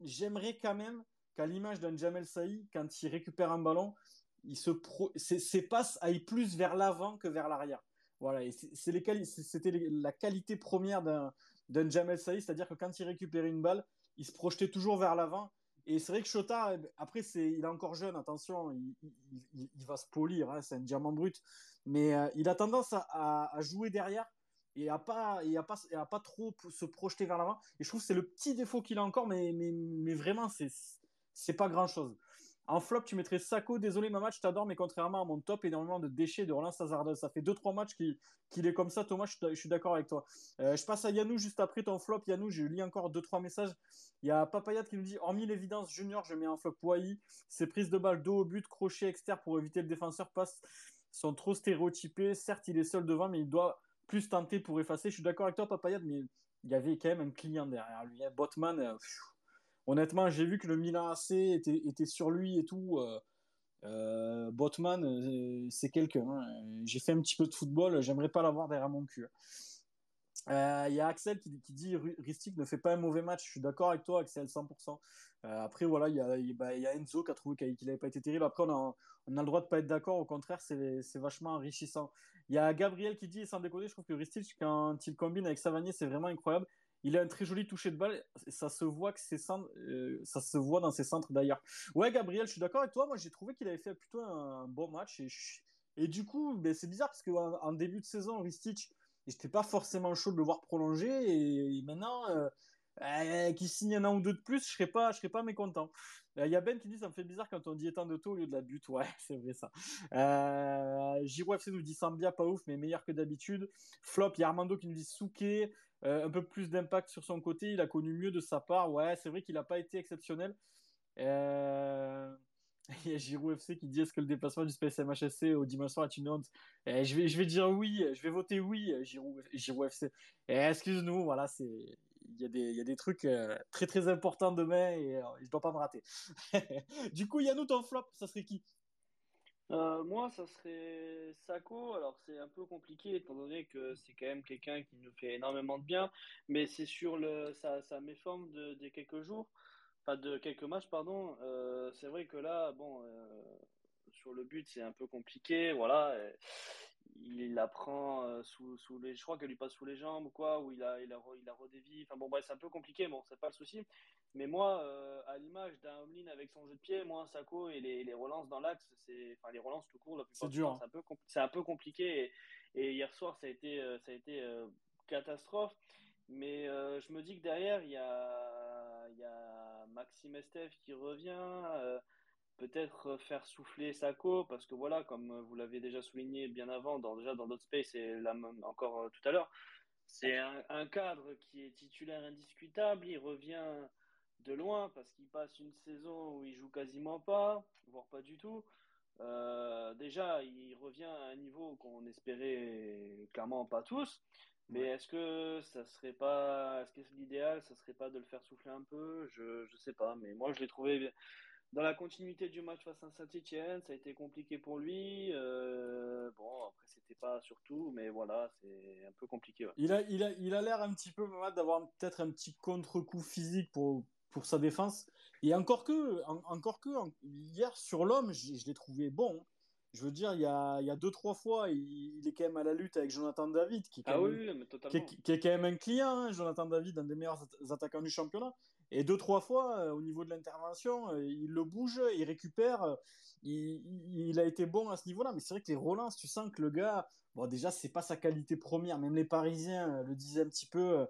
J'aimerais quand même qu'à l'image d'un Jamel Saï, quand il récupère un ballon, il se pro... ses passes aillent plus vers l'avant que vers l'arrière. Voilà, c'était la qualité première d'un Jamel Saï, c'est-à-dire que quand il récupérait une balle, il se projetait toujours vers l'avant. Et c'est vrai que Chota, après, il est encore jeune, attention, il, il, va se polir, hein, c'est un diamant brut, mais euh, il a tendance à, à, jouer derrière et à pas, et à pas, et à pas trop se projeter vers l'avant. Et je trouve que c'est le petit défaut qu'il a encore, mais, mais, mais vraiment, c'est pas grand-chose. En flop, tu mettrais Sako. Désolé, ma match, t'adore, mais contrairement à mon top, énormément de déchets, de relance hasardeuse. Ça fait 2-3 matchs qu'il qu est comme ça. Thomas, je, suis d'accord avec toi. Euh, je passe à Yanou juste après ton flop. Yanou, je lis encore 2-3 messages. Il y a Papayat qui nous dit Hormis l'évidence junior, je mets un flop Wai. Ses prises de balles dos au but, crochet externe pour éviter le défenseur passe sont trop stéréotypées. Certes, il est seul devant, mais il doit plus tenter pour effacer. Je suis d'accord avec toi, Papayat, mais il y avait quand même un client derrière lui. Hein. Botman, euh, honnêtement, j'ai vu que le Milan AC était, sur lui et tout. Euh, euh, Botman, euh, c'est quelqu'un. Hein. J'ai fait un petit peu de football, j'aimerais pas l'avoir derrière mon cul. Il euh, y a Axel qui, dit Ristic ne fait pas un mauvais match. Je suis d'accord avec toi, Axel, 100%. Euh, après, voilà, il y a, bah, Enzo qui a trouvé qu'il n'avait pas été terrible. Après, on a, on a le droit de pas être d'accord. Au contraire, c'est vachement enrichissant. Il y a Gabriel qui dit, sans déconner, je trouve que Ristic, quand il combine avec Savanier, c'est vraiment incroyable. Il a un très joli toucher de balle. Ça se voit euh, ça se voit dans ses centres d'ailleurs. Ouais, Gabriel, je suis d'accord avec toi. Moi, j'ai trouvé qu'il avait fait plutôt un, bon match. Et, du coup, ben, c'est bizarre parce qu'en en début de saison, Ristic, j'étais pas forcément chaud de le voir prolonger. Et, maintenant, euh, euh, qu'il signe un an ou deux de plus, je serais pas, je serais pas mécontent. Il y a Ben qui dit ça me fait bizarre quand on dit étant de taux au lieu de la but. Ouais, [laughs] c'est vrai ça. Euh, FC nous dit Sambia pas ouf, mais meilleur que d'habitude. Flop, il y a Armando qui nous dit Souquet. Euh, un peu plus d'impact sur son côté, il a connu mieux de sa part. Ouais, c'est vrai qu'il n'a pas été exceptionnel. Euh... [laughs] Il y a Giroud FC qui dit est-ce que le déplacement du Space MHSC au dimanche soir est une honte? Eh, je, vais, je vais dire oui, je vais voter oui, Giroud, Giroud FC. Eh, excuse-nous, voilà, c'est il y, a des, il y a des trucs euh, très très importants demain et je dois pas me rater. [laughs] du coup, Yannou, ton flop, ça serait qui? Euh, moi, ça serait Sako. Alors, c'est un peu compliqué étant donné que c'est quand même quelqu'un qui nous fait énormément de bien, mais c'est sur le, sa, sa méforme de, quelques jours, enfin de quelques matchs, pardon. Euh, c'est vrai que là, bon, euh, sur le but, c'est un peu compliqué. Voilà, il la prend sous, sous les, je crois qu'elle lui passe sous les jambes ou quoi, ou il a, il a, il a redévie. Enfin bon, bref, c'est un peu compliqué. Bon, c'est pas le souci. Mais moi, euh, à l'image d'un Homlin avec son jeu de pied, moi, Sako et les, les relances dans l'axe, c'est, enfin les relances tout court, la plupart du temps, c'est un peu, c'est un peu compliqué. Et, et, hier soir, ça a été, euh, ça a été catastrophe. Mais je me dis que derrière, il y a, il y a Maxime Estève qui revient peut-être faire souffler Sako parce que voilà, comme vous l'avez déjà souligné bien avant, dans, déjà dans d'autres space et là encore euh, tout à l'heure, c'est un, un, cadre qui est titulaire indiscutable. Il revient de loin parce qu'il passe une saison où il joue quasiment pas, voire pas du tout. Euh, déjà, il revient à un niveau qu'on espérait clairement pas tous. Mais est-ce que ça serait pas, est-ce que l'idéal, ça serait pas de le faire souffler un peu? Je, je sais pas. Mais moi, je l'ai trouvé dans la continuité du match face à Saint-Etienne, ça a été compliqué pour lui. Euh, bon, après, c'était pas surtout, mais voilà, c'est un peu compliqué. Il a il a, il a l'air un petit peu d'avoir peut-être un petit contre-coup physique pour, pour sa défense. Et encore que, encore que hier, sur l'homme, je, l'ai trouvé bon. Je veux dire, il y a, il y a deux, trois fois, il, est quand même à la lutte avec Jonathan David, qui est quand, ah même, oui. Qui, est, qui est, quand même un client, hein, Jonathan David, un des meilleurs attaquants du championnat. Et deux, trois fois, euh, au niveau de l'intervention, euh, il le bouge, il récupère. Euh, il, il, a été bon à ce niveau-là. Mais c'est vrai que les relances, tu sens que le gars, bon, déjà, c'est pas sa qualité première. Même les Parisiens le disaient un petit peu.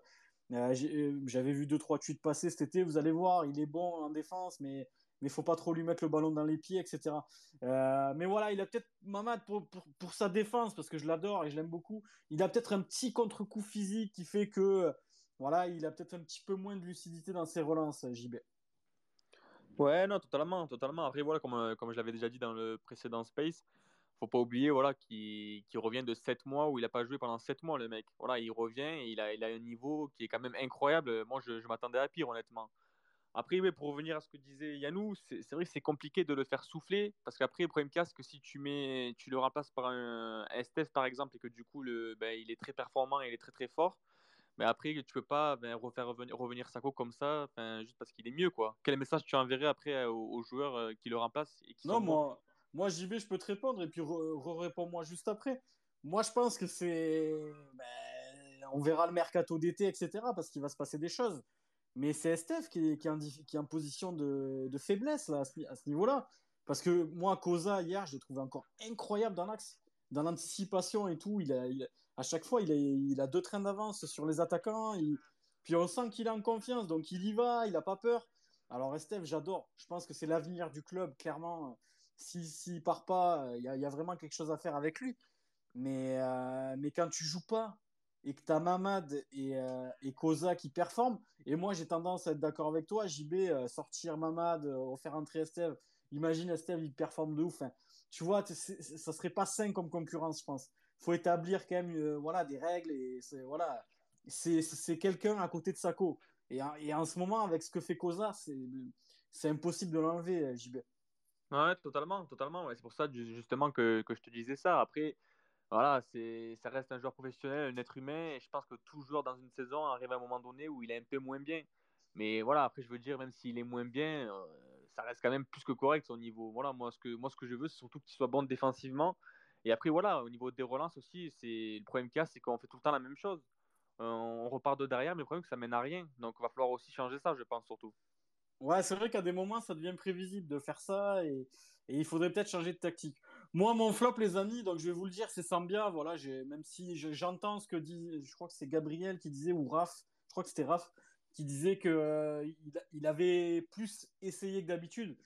J'avais vu deux, trois tweets passer cet été. Vous allez voir, il est bon en défense, mais mais faut pas trop lui mettre le ballon dans les pieds, etc. Euh, mais voilà, il a peut-être, Mamad, pour, pour, pour, sa défense, parce que je l'adore et je l'aime beaucoup, il a peut-être un petit contre-coup physique qui fait que voilà, il a peut-être un petit peu moins de lucidité dans ses relances, JB. Ouais, non, totalement, totalement. Après, voilà, comme, euh, comme je l'avais déjà dit dans le précédent Space, faut pas oublier voilà, qu'il revient de 7 mois où il n'a pas joué pendant 7 mois, le mec. Voilà, il revient et il a, il a un niveau qui est quand même incroyable. Moi, je, je m'attendais à pire, honnêtement. Après, oui, pour revenir à ce que disait Yannou, c'est vrai que c'est compliqué de le faire souffler parce qu'après, le problème cas, c'est que si tu, mets, tu le remplaces par un, STF par exemple et que du coup, le, ben, il est très performant et il est très très fort, mais après, tu peux pas ben, refaire revenir, revenir Sako comme ça, juste parce qu'il est mieux. quoi. Quel message tu enverrais après euh, aux, joueurs euh, qui le remplacent et qui Non, moi, moi j'y vais, je peux te répondre et puis réponds-moi juste après. Moi, je pense que c'est. Ben, on verra le mercato d'été, etc. parce qu'il va se passer des choses. Mais c'est Steph qui est, en, position de, faiblesse là, à ce, niveau-là. Parce que moi, Koza, hier, je l'ai trouvé encore incroyable dans l'axe, dans l'anticipation et tout. Il a, à chaque fois, il a, deux trains d'avance sur les attaquants. Puis on sent qu'il est en confiance, donc il y va, il n'a pas peur. Alors, Steph, j'adore. Je pense que c'est l'avenir du club, clairement. S'il si, part pas, il y, a, y, a vraiment quelque chose à faire avec lui. Mais, euh, mais quand tu joues pas, et que tu as Mamad et, euh, et Koza qui performent, et moi j'ai tendance à être d'accord avec toi, JB, euh, sortir Mamad, euh, faire entrer Esteve, imagine Esteve, il performe de ouf. Hein. Tu vois, ça serait pas sain comme concurrence, je pense. faut établir quand même euh, voilà, des règles, et c'est voilà, c'est quelqu'un à côté de Sako. Et, et, en ce moment, avec ce que fait Koza, c'est impossible de l'enlever, JB. Ouais, totalement, totalement. C'est pour ça justement que, que je te disais ça. Après, voilà, c'est, ça reste un joueur professionnel, un être humain, et je pense que tout joueur dans une saison arrive à un moment donné où il est un peu moins bien. Mais voilà, après, je veux dire, même s'il est moins bien, euh, ça reste quand même plus que correct son niveau. Voilà, moi, ce que, moi, ce que je veux, c'est surtout qu'il soit bon défensivement. Et après, voilà, au niveau des relances aussi, c'est le problème qu'il y a, c'est qu'on fait tout le temps la même chose. Euh, on repart de derrière, mais le problème, c'est que ça mène à rien. Donc, il va falloir aussi changer ça, je pense, surtout. Ouais, c'est vrai qu'à des moments, ça devient prévisible de faire ça et, il faudrait peut-être changer de tactique. Moi, mon flop, les amis, donc je vais vous le dire, c'est Sambia. Voilà, même si j'entends ce que dit, je crois que c'est Gabriel qui disait, ou Raph, je crois que c'était Raph, qui disait que euh, il, avait plus essayé que d'habitude.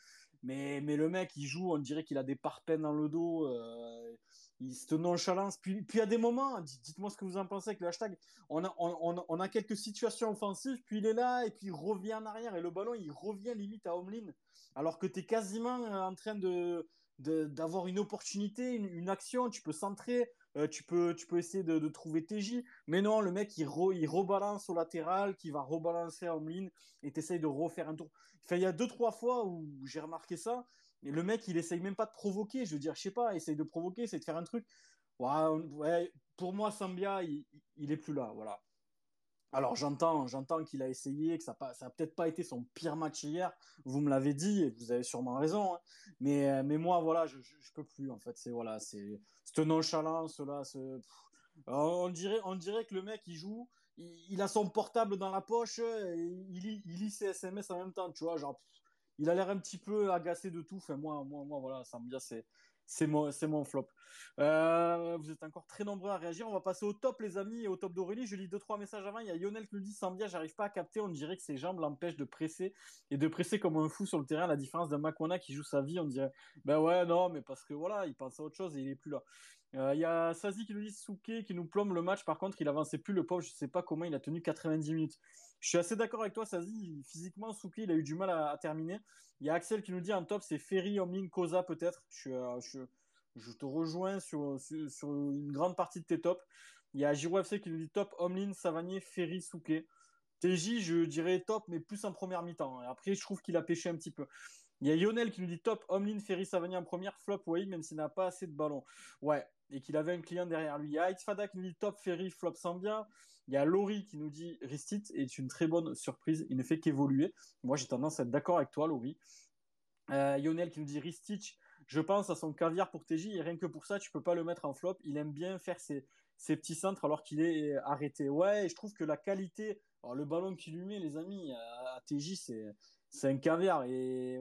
Mais, mais le mec, il joue, on dirait qu'il a des parpaings dans le dos. Euh, il se nonchalance. Puis, puis à des moments, dites-moi ce que vous en pensez avec le hashtag, on a, on, a quelques situations offensives, puis il est là, et puis il revient en arrière, et le ballon, il revient limite à Homeline, alors que tu es quasiment en train d'avoir une opportunité, une, action, tu peux centrer, euh, tu, peux, tu peux essayer de, trouver TJ, mais non, le mec il, il rebalance au latéral, qui va rebalancer en ligne, et tu de refaire un tour. Il y a deux, trois fois où j'ai remarqué ça, le mec il essaye même pas de provoquer, je veux dire, je sais pas, essaye de provoquer, essaye de faire un truc. Pour moi, Sambia, il, il est plus là, voilà. Alors j'entends, j'entends qu'il a essayé, que ça n'a peut-être pas été son pire match hier. Vous me l'avez dit et vous avez sûrement raison. Hein. Mais, euh, mais moi voilà, je, je, peux plus en fait. C'est voilà, c'est cette nonchalance là. On dirait, on dirait que le mec il joue, il, a son portable dans la poche, il, il lit ses SMS en même temps. Tu vois, genre il a l'air un petit peu agacé de tout. Enfin moi, moi, moi voilà, dit c'est c'est mon, mon flop. Euh, vous êtes encore très nombreux à réagir. On va passer au top, les amis, et au top d'Aurélie. Je lis deux, trois messages avant. Il y a Lionel qui nous dit Sambia, j'arrive pas à capter. On dirait que ses jambes l'empêchent de presser et de presser comme un fou sur le terrain. La différence d'un Makwana qui joue sa vie, on dirait Ben ouais, non, mais parce que voilà, il pense à autre chose et il est plus là. Euh, il y a Sazi qui nous dit Souké qui nous plombe le match. Par contre, il avançait plus. Le pauvre, je sais pas comment il a tenu 90 minutes. Je suis assez d'accord avec toi, Sazi. Physiquement, Souké, il a eu du mal à, terminer. Il y a Axel qui nous dit en top, c'est Ferry, Omlin, Koza peut-être. Je, euh, je, te rejoins sur, une grande partie de tes tops. Il y a Giro FC qui nous dit top, Omlin, Savanier, Ferry, Souké. TJ, je dirais top, mais plus en première mi-temps. Après, je trouve qu'il a pêché un petit peu. Il y a Lionel qui nous dit top, Omlin, Ferry, Savani en première, flop, oui, même s'il n'a pas assez de ballons. Ouais, et qu'il avait un client derrière lui. Il y a Fada qui nous dit top, Ferry, flop, bien. Il y a Laurie qui nous dit Ristit est une très bonne surprise, il ne fait qu'évoluer. Moi, j'ai tendance à être d'accord avec toi, Laurie. Euh, Lionel qui nous dit Ristich, je pense à son caviar pour TJ et rien que pour ça, tu peux pas le mettre en flop. Il aime bien faire ses, petits centres alors qu'il est arrêté. Ouais, je trouve que la qualité, le ballon qu'il lui met, les amis, à, TJ, c'est un caviar. Et,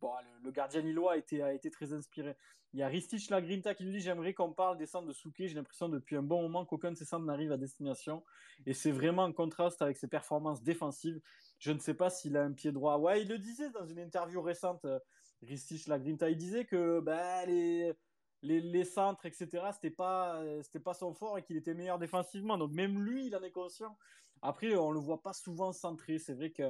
bon, le, gardien lillois a été, très inspiré. Il y a Ristich Lagrinta qui nous dit J'aimerais qu'on parle des centres de Souquet. J'ai l'impression depuis un bon moment qu'aucun de ces centres n'arrive à destination. Et c'est vraiment en contraste avec ses performances défensives. Je ne sais pas s'il a un pied droit. Ouais, il le disait dans une interview récente. Ristich Lagrinta, il disait que bah, les, centres, etc., c'était pas, c'était pas son fort et qu'il était meilleur défensivement. Donc même lui, il en est conscient. Après, on le voit pas souvent centré. C'est vrai que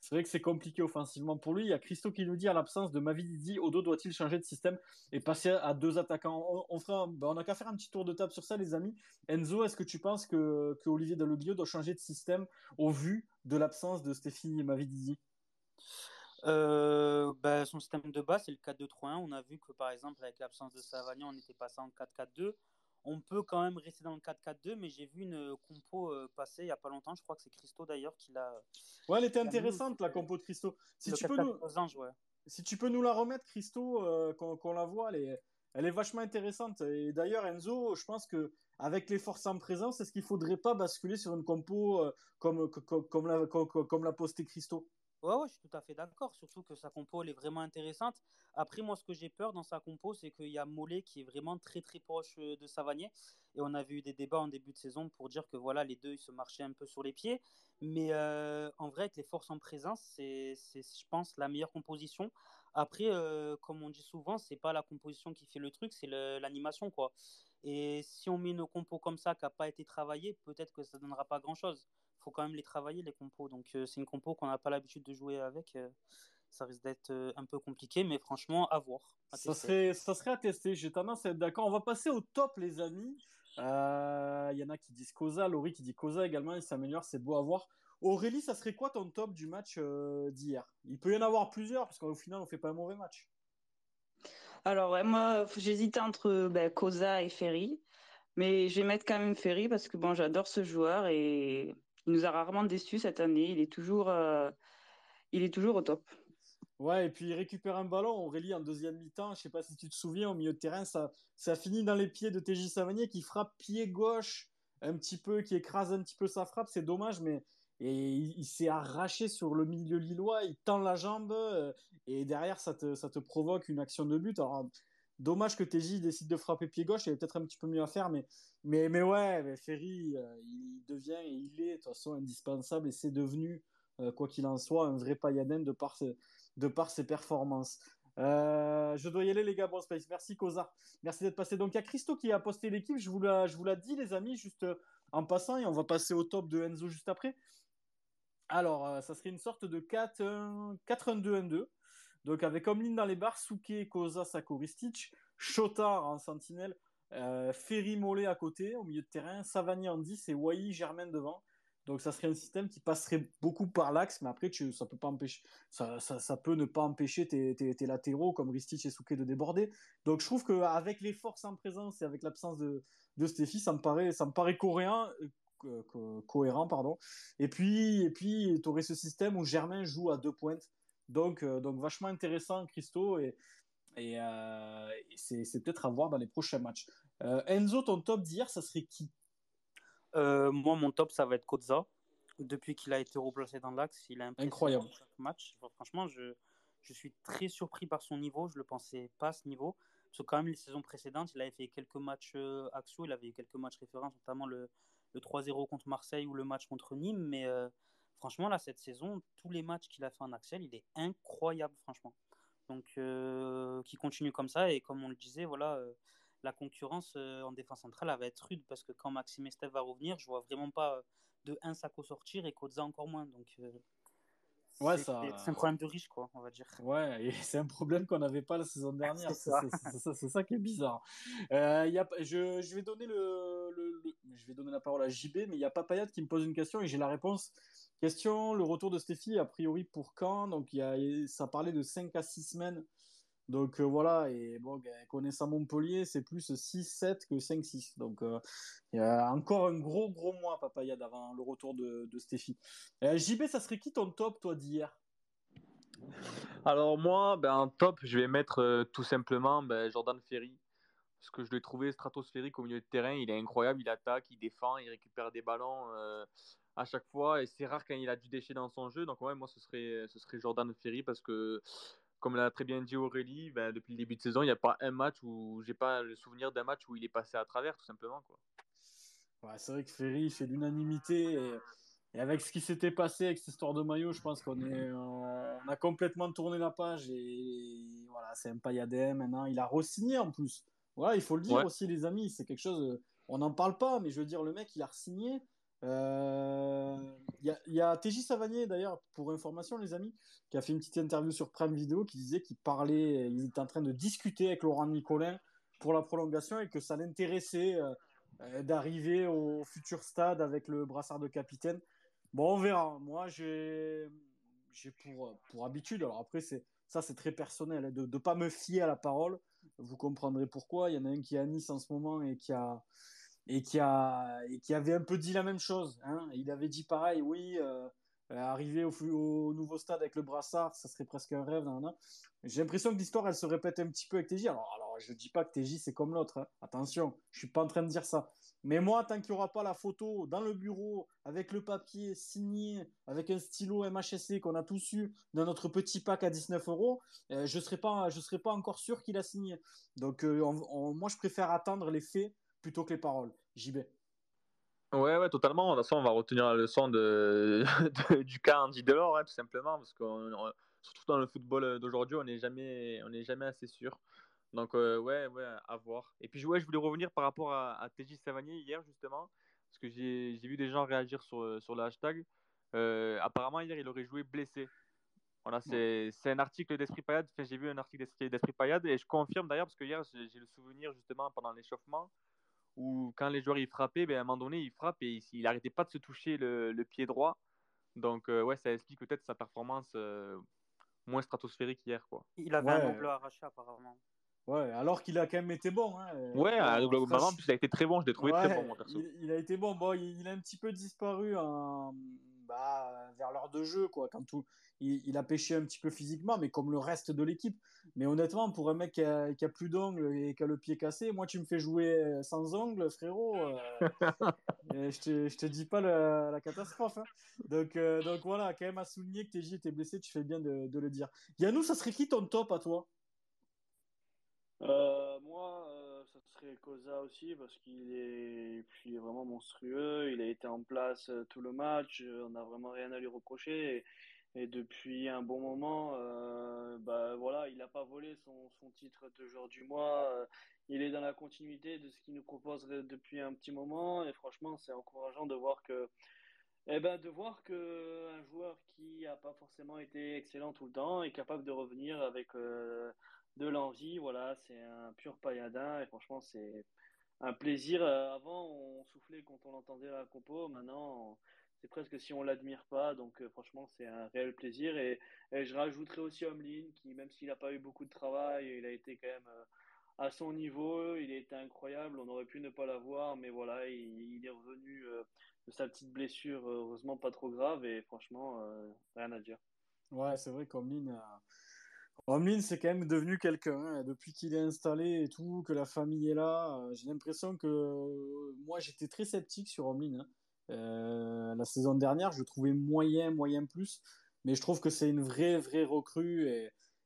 c'est vrai que c'est compliqué offensivement pour lui. Il y a Christo qui nous dit à l'absence de Mavididi, Odo doit-il changer de système et passer à deux attaquants? On, fera, ben, on a qu'à faire un petit tour de table sur ça, les amis. Enzo, est-ce que tu penses que, que Olivier Dalloglio doit changer de système au vu de l'absence de Stéphanie Mavididi? Euh, bah, son système de base, c'est le 4-2-3-1. On a vu que, par exemple, avec l'absence de Savagnan, on était passé en 4-4-2. On peut quand même rester dans le 4-4-2, mais j'ai vu une compo euh, passer il n'y a pas longtemps. Je crois que c'est Christo d'ailleurs qui l'a. Ouais, elle était intéressante, la compo de Christo. Si tu, peux nous... si tu peux nous la remettre, Christo, euh, qu'on la voit, elle est, elle est vachement intéressante. Et d'ailleurs, Enzo, je pense que avec les forces en présence, est-ce qu'il ne faudrait pas basculer sur une compo comme, comme, comme, la, comme, comme l'a posté Christo? Ouais, ouais, je suis tout à fait d'accord. Surtout que sa compo, elle est vraiment intéressante. Après, moi, ce que j'ai peur dans sa compo, c'est qu'il y a Mollet qui est vraiment très, très proche euh, de Savanier. Et on avait eu des débats en début de saison pour dire que voilà, les deux, ils se marchaient un peu sur les pieds. Mais euh, en vrai, avec les forces en présence, c'est, je pense, la meilleure composition. Après, euh, comme on dit souvent, c'est pas la composition qui fait le truc, c'est l'animation, quoi. Et si on met une compo comme ça qui n'a pas été travaillée, peut-être que ça ne donnera pas grand-chose faut quand même les travailler, les compos. Donc, euh, c'est une compo qu'on n'a pas l'habitude de jouer avec. Euh, ça risque d'être euh, un peu compliqué, mais franchement, à voir. ça, serait, ça serait à tester. J'ai tendance à être d'accord. On va passer au top, les amis. Il y en a qui disent Cosa, Laurie qui dit Cosa également, il s'améliore, c'est beau à voir. Aurélie, ça serait quoi ton top du match d'hier? Il peut y en avoir plusieurs, parce qu'au final, on fait pas un mauvais match. Alors, ouais, moi, j'hésitais entre ben, Cosa et Ferry. Mais je vais mettre quand même Ferry parce que bon, j'adore ce joueur et il nous a rarement déçus cette année. Il est toujours, euh, il est toujours au top. Ouais, et puis il récupère un ballon, Aurélie, en deuxième mi-temps. Je sais pas si tu te souviens, au milieu de terrain, ça, ça finit dans les pieds de TJ Savanier qui frappe pied gauche un petit peu, qui écrase un petit peu sa frappe. C'est dommage, mais et il, s'est arraché sur le milieu lillois. Il tend la jambe euh, et derrière, ça te, ça te provoque une action de but. Dommage que TJ décide de frapper pied gauche, il avait peut-être un petit peu mieux à faire, mais, mais, mais ouais, Ferry, euh, il devient et il est de toute façon indispensable et c'est devenu, euh, quoi qu'il en soit, un vrai pailladin de par ses, de par ses performances. Euh, je dois y aller, les gars. Bon space. Merci, Cosa. Merci d'être passé. Donc, il y a Christo qui a posté l'équipe. Je vous l'ai je vous dit, les amis, juste en passant, et on va passer au top de Enzo juste après. Alors, ça serait une sorte de 4-1-2-1-2. Donc avec ligne dans les barres, Souke, Koza, Sakoristic, Chotard en sentinelle, euh, Ferry Mollet à côté, au milieu de terrain, Savani en 10 et Wai Germain devant. Donc ça serait un système qui passerait beaucoup par l'axe, mais après ça peut pas empêcher, ça, peut ne pas empêcher tes, latéraux comme Ristic et Souke de déborder. Donc je trouve qu'avec les forces en présence et avec l'absence de, de Stéphie, ça me paraît, ça me paraît coréen, euh, cohérent pardon. Et puis et puis tu aurais ce système où Germain joue à deux pointes donc, euh, donc vachement intéressant, Christo, et, et, euh, c'est peut-être à voir dans les prochains matchs. Euh, Enzo, ton top d'hier, ça serait qui? Moi, mon top, ça va être Koza. Depuis qu'il a été replacé dans l'axe, il a incroyable chaque match. franchement, je, je suis très surpris par son niveau. Je le pensais pas à ce niveau. Parce que quand même, les saisons précédentes, il avait fait quelques matchs axiaux, il avait eu quelques matchs références, notamment le, le 3-0 contre Marseille ou le match contre Nîmes. Mais franchement, là, cette saison, tous les matchs qu'il a fait en Axel, il est incroyable, franchement. Donc, euh, qui continue comme ça. Et comme on le disait, voilà, euh, la concurrence euh, en défense centrale, elle va être rude parce que quand Maxime Esteve va revenir, je vois vraiment pas de un Sako sortir et Koza encore moins. Donc, Ouais, c'est ça. c'est un problème de riche, quoi, on va dire. Ouais, [laughs] c'est un problème qu'on n'avait pas la saison [laughs] dernière. C'est ça. qui est bizarre. Y a, je, je vais donner le, le- le- je vais donner la parole à JB, mais il y a Papayat qui me pose une question et j'ai la réponse. Question, le retour de Stéphie, a priori pour quand? Donc y a, ça parlait de 5 à 6 semaines. Donc euh, voilà, et bon, ben, connaissant Montpellier, c'est plus 6-7 que 5-6. Donc euh, il y a encore un gros gros mois, Papayad, avant le retour de, de Stéphie. Euh, JB, ça serait qui ton top, toi, d'hier? Alors moi, ben, en top, je vais mettre tout simplement ben, Jordan Ferry. Parce que je l'ai trouvé stratosphérique au milieu de terrain. Il est incroyable, il attaque, il défend, il récupère des ballons à chaque fois. Et c'est rare quand il a du déchet dans son jeu. Donc ouais, moi, ce serait, ce serait Jordan Ferry parce que, comme l'a très bien dit Aurélie, ben, depuis le début de saison, il n'y a pas un match où j'ai pas le souvenir d'un match où il est passé à travers, tout simplement. Quoi. Ouais, c'est vrai que Ferry fait l'unanimité. Et, et avec ce qui s'était passé avec cette histoire de maillot, je pense qu'on est, on a complètement tourné la page. Et voilà, c'est un pailladin maintenant. Il a re-signé en plus. Voilà, il faut le dire Ouais. aussi, les amis. C'est quelque chose. On n'en parle pas, mais je veux dire, le mec, il a re-signé. Euh, Il il y a TJ Savanier, d'ailleurs, pour information, les amis, qui a fait une petite interview sur Prime Video qui disait qu'il parlait, il était en train de discuter avec Laurent Nicolin pour la prolongation et que ça l'intéressait euh, euh, d'arriver au futur stade avec le brassard de capitaine. Bon, on verra. Moi, j'ai pour habitude, alors après, c'est ça, c'est très personnel, hein, de ne pas me fier à la parole. Vous comprendrez pourquoi. Il y en a un qui est à Nice en ce moment et qui a, et qui a et qui avait un peu dit la même chose. Hein. Il avait dit pareil, oui, euh, euh, arriver au, nouveau stade avec le brassard, ça serait presque un rêve. J'ai l'impression que l'histoire, elle se répète un petit peu avec TJ. Alors, alors je dis pas que TJ, c'est comme l'autre. hein. Attention, je suis pas en train de dire ça. Mais moi, tant qu'il n'y aura pas la photo dans le bureau, avec le papier signé, avec un stylo MHSC qu'on a tous eu dans notre petit pack à 19 euros, euh, je ne serai, pas- je serai pas encore sûr qu'il a signé. Donc, on- on- moi, je préfère attendre les faits plutôt que les paroles. Vais. Ouais, ouais, totalement. De toute façon, on va retenir la leçon de, [laughs] du cas Andy Delors, hein, tout simplement, parce que surtout dans le football d'aujourd'hui, on n'est jamais, on jamais assez sûr. Donc, euh, ouais, ouais, à voir. Et puis, ouais, je voulais revenir par rapport à, à TJ hier, justement, parce que j'ai vu des gens réagir sur, sur le hashtag. Euh, apparemment, hier, il aurait joué blessé. Voilà, c'est un article d'Esprit Payade. Enfin, j'ai vu un article d'Esprit Payade et je confirme d'ailleurs, parce que hier, j'ai le souvenir, justement, pendant l'échauffement, où quand les joueurs ils frappaient, ben, à un moment donné, ils frappent et il, il arrêtait pas de se toucher le, le pied droit. Donc, euh, ouais, ça explique peut-être sa performance euh, moins stratosphérique hier, quoi. Il avait Ouais. un double arraché, apparemment. Ouais, alors qu'il a quand même été bon. Hein. Ouais, Euh, à double franch- en plus, il a été très bon, je l'ai trouvé Ouais, très bon, moi, perso. il, il a été bon. Bon, il, il a un petit peu disparu en- bah, vers l'heure de jeu, quoi. Quand tout, il, il a pêché un petit peu physiquement, mais comme le reste de l'équipe. Mais honnêtement, pour un mec qui a, qui a plus d'ongles et qui a le pied cassé, moi, tu me fais jouer sans ongles, frérot. euh, [laughs] et je te, je te dis pas la, la catastrophe. hein. Donc, euh, donc voilà, quand même à souligner que TJ était blessé, tu fais bien de, de le dire. Yannou, ça serait qui ton top à toi? Euh, moi, euh, ça serait Cosa aussi parce qu'il est, puis vraiment monstrueux. Il a été en place euh, tout le match. euh, On n'a vraiment rien à lui reprocher. Et, depuis un bon moment, euh, bah voilà, il n'a pas volé son, son titre de joueur du mois. euh, il est dans la continuité de ce qu'il nous propose depuis un petit moment. Et franchement, c'est encourageant de voir que, eh ben, de voir que un joueur qui n'a pas forcément été excellent tout le temps est capable de revenir avec euh, de l'envie. Voilà, c'est un pur pailladin et franchement, c'est un plaisir. Euh, Avant, on soufflait quand on l'entendait la compo. Maintenant, c'est presque si on l'admire pas. Donc, euh, franchement, c'est un réel plaisir. Et, je rajouterai aussi Omlin, qui, même s'il n'a pas eu beaucoup de travail, il a été quand même euh, à son niveau. Il a été incroyable. On aurait pu ne pas l'avoir, mais voilà, il, est revenu euh, de sa petite blessure, heureusement pas trop grave. Et franchement, rien à dire. Ouais, c'est vrai qu'Omlin, Omlin, c'est quand même devenu quelqu'un. hein. Depuis qu'il est installé et tout, que la famille est là, j'ai l'impression que moi, j'étais très sceptique sur Omlin. hein. Euh, la saison dernière, je le trouvais moyen, moyen plus. Mais je trouve que c'est une vraie, vraie recrue.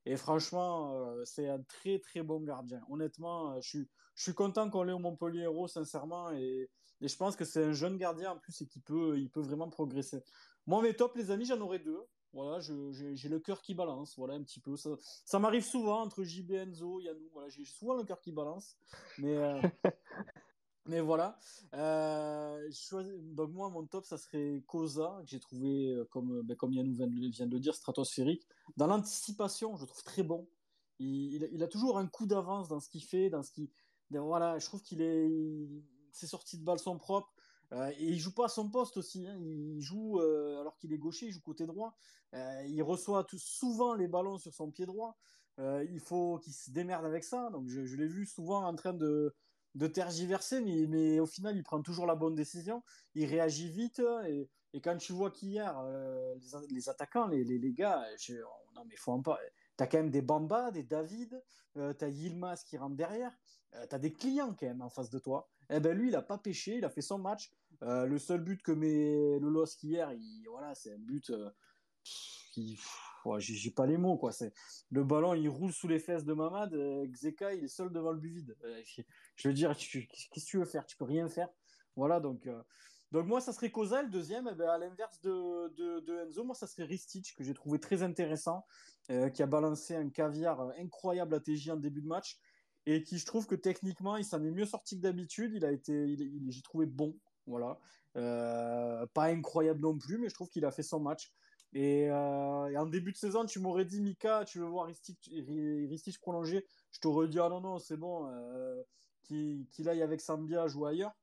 Et, franchement, euh, c'est un très, très bon gardien. Honnêtement, euh, je suis, je suis content qu'on l'ait au Montpellier Hérault, sincèrement. Et, je pense que c'est un jeune gardien en plus et qu'il peut, il peut vraiment progresser. Moi, mes tops, les amis, j'en aurais deux. Voilà, j'ai le cœur qui balance, voilà un petit peu. Ça, m'arrive souvent entre JB Enzo, Yannou, voilà, j'ai souvent le cœur qui balance. Mais, [laughs] Mais voilà. Euh, donc moi, mon top, ça serait Cosa, que j'ai trouvé, euh, comme, ben, comme Yannou vient de, le dire, stratosphérique. Dans l'anticipation, je trouve très bon. Il, il, a toujours un coup d'avance dans ce qu'il fait, dans ce qui, voilà, je trouve qu'il est, ses sorties de balle sont propres. Euh, et il joue pas à son poste aussi. Hein. Il joue euh, alors qu'il est gaucher, il joue côté droit. Euh, il reçoit souvent les ballons sur son pied droit. il faut qu'il se démerde avec ça. Donc je l'ai vu souvent en train de, de tergiverser, mais, mais au final, il prend toujours la bonne décision. Il réagit vite. Et, et quand tu vois qu'hier, les, les, attaquants, les, les, gars, je, non mais faut en pas. T'as quand même des Bamba, des David, euh, t'as Yilmaz qui rentre derrière, euh, t'as des clients quand même en face de toi. Eh ben lui, il a pas pêché, il a fait son match. Euh, le seul but que met le LOSC hier, il, voilà, c'est un but. Euh, j'ai pas les mots quoi. C'est le ballon, il roule sous les fesses de Mamad. Euh, Xeka, il est seul devant le but vide. Euh, je veux dire, qu'est-ce que tu veux faire? Tu peux rien faire. Voilà donc. Donc moi, ça serait Cosa, le deuxième, eh ben, à l'inverse de, de, Enzo, moi, ça serait Ristich, que j'ai trouvé très intéressant, euh, qui a balancé un caviar incroyable à TJ en début de match, et qui, je trouve que techniquement, il s'en est mieux sorti que d'habitude, il a été, j'ai trouvé bon, voilà. Euh, pas incroyable non plus, mais je trouve qu'il a fait son match. Et, euh, et, en début de saison, tu m'aurais dit, Mika, tu veux voir Ristich, prolonger, je t'aurais dit, ah non, non, c'est bon, euh, qu'il qu aille avec Sambia jouer ailleurs.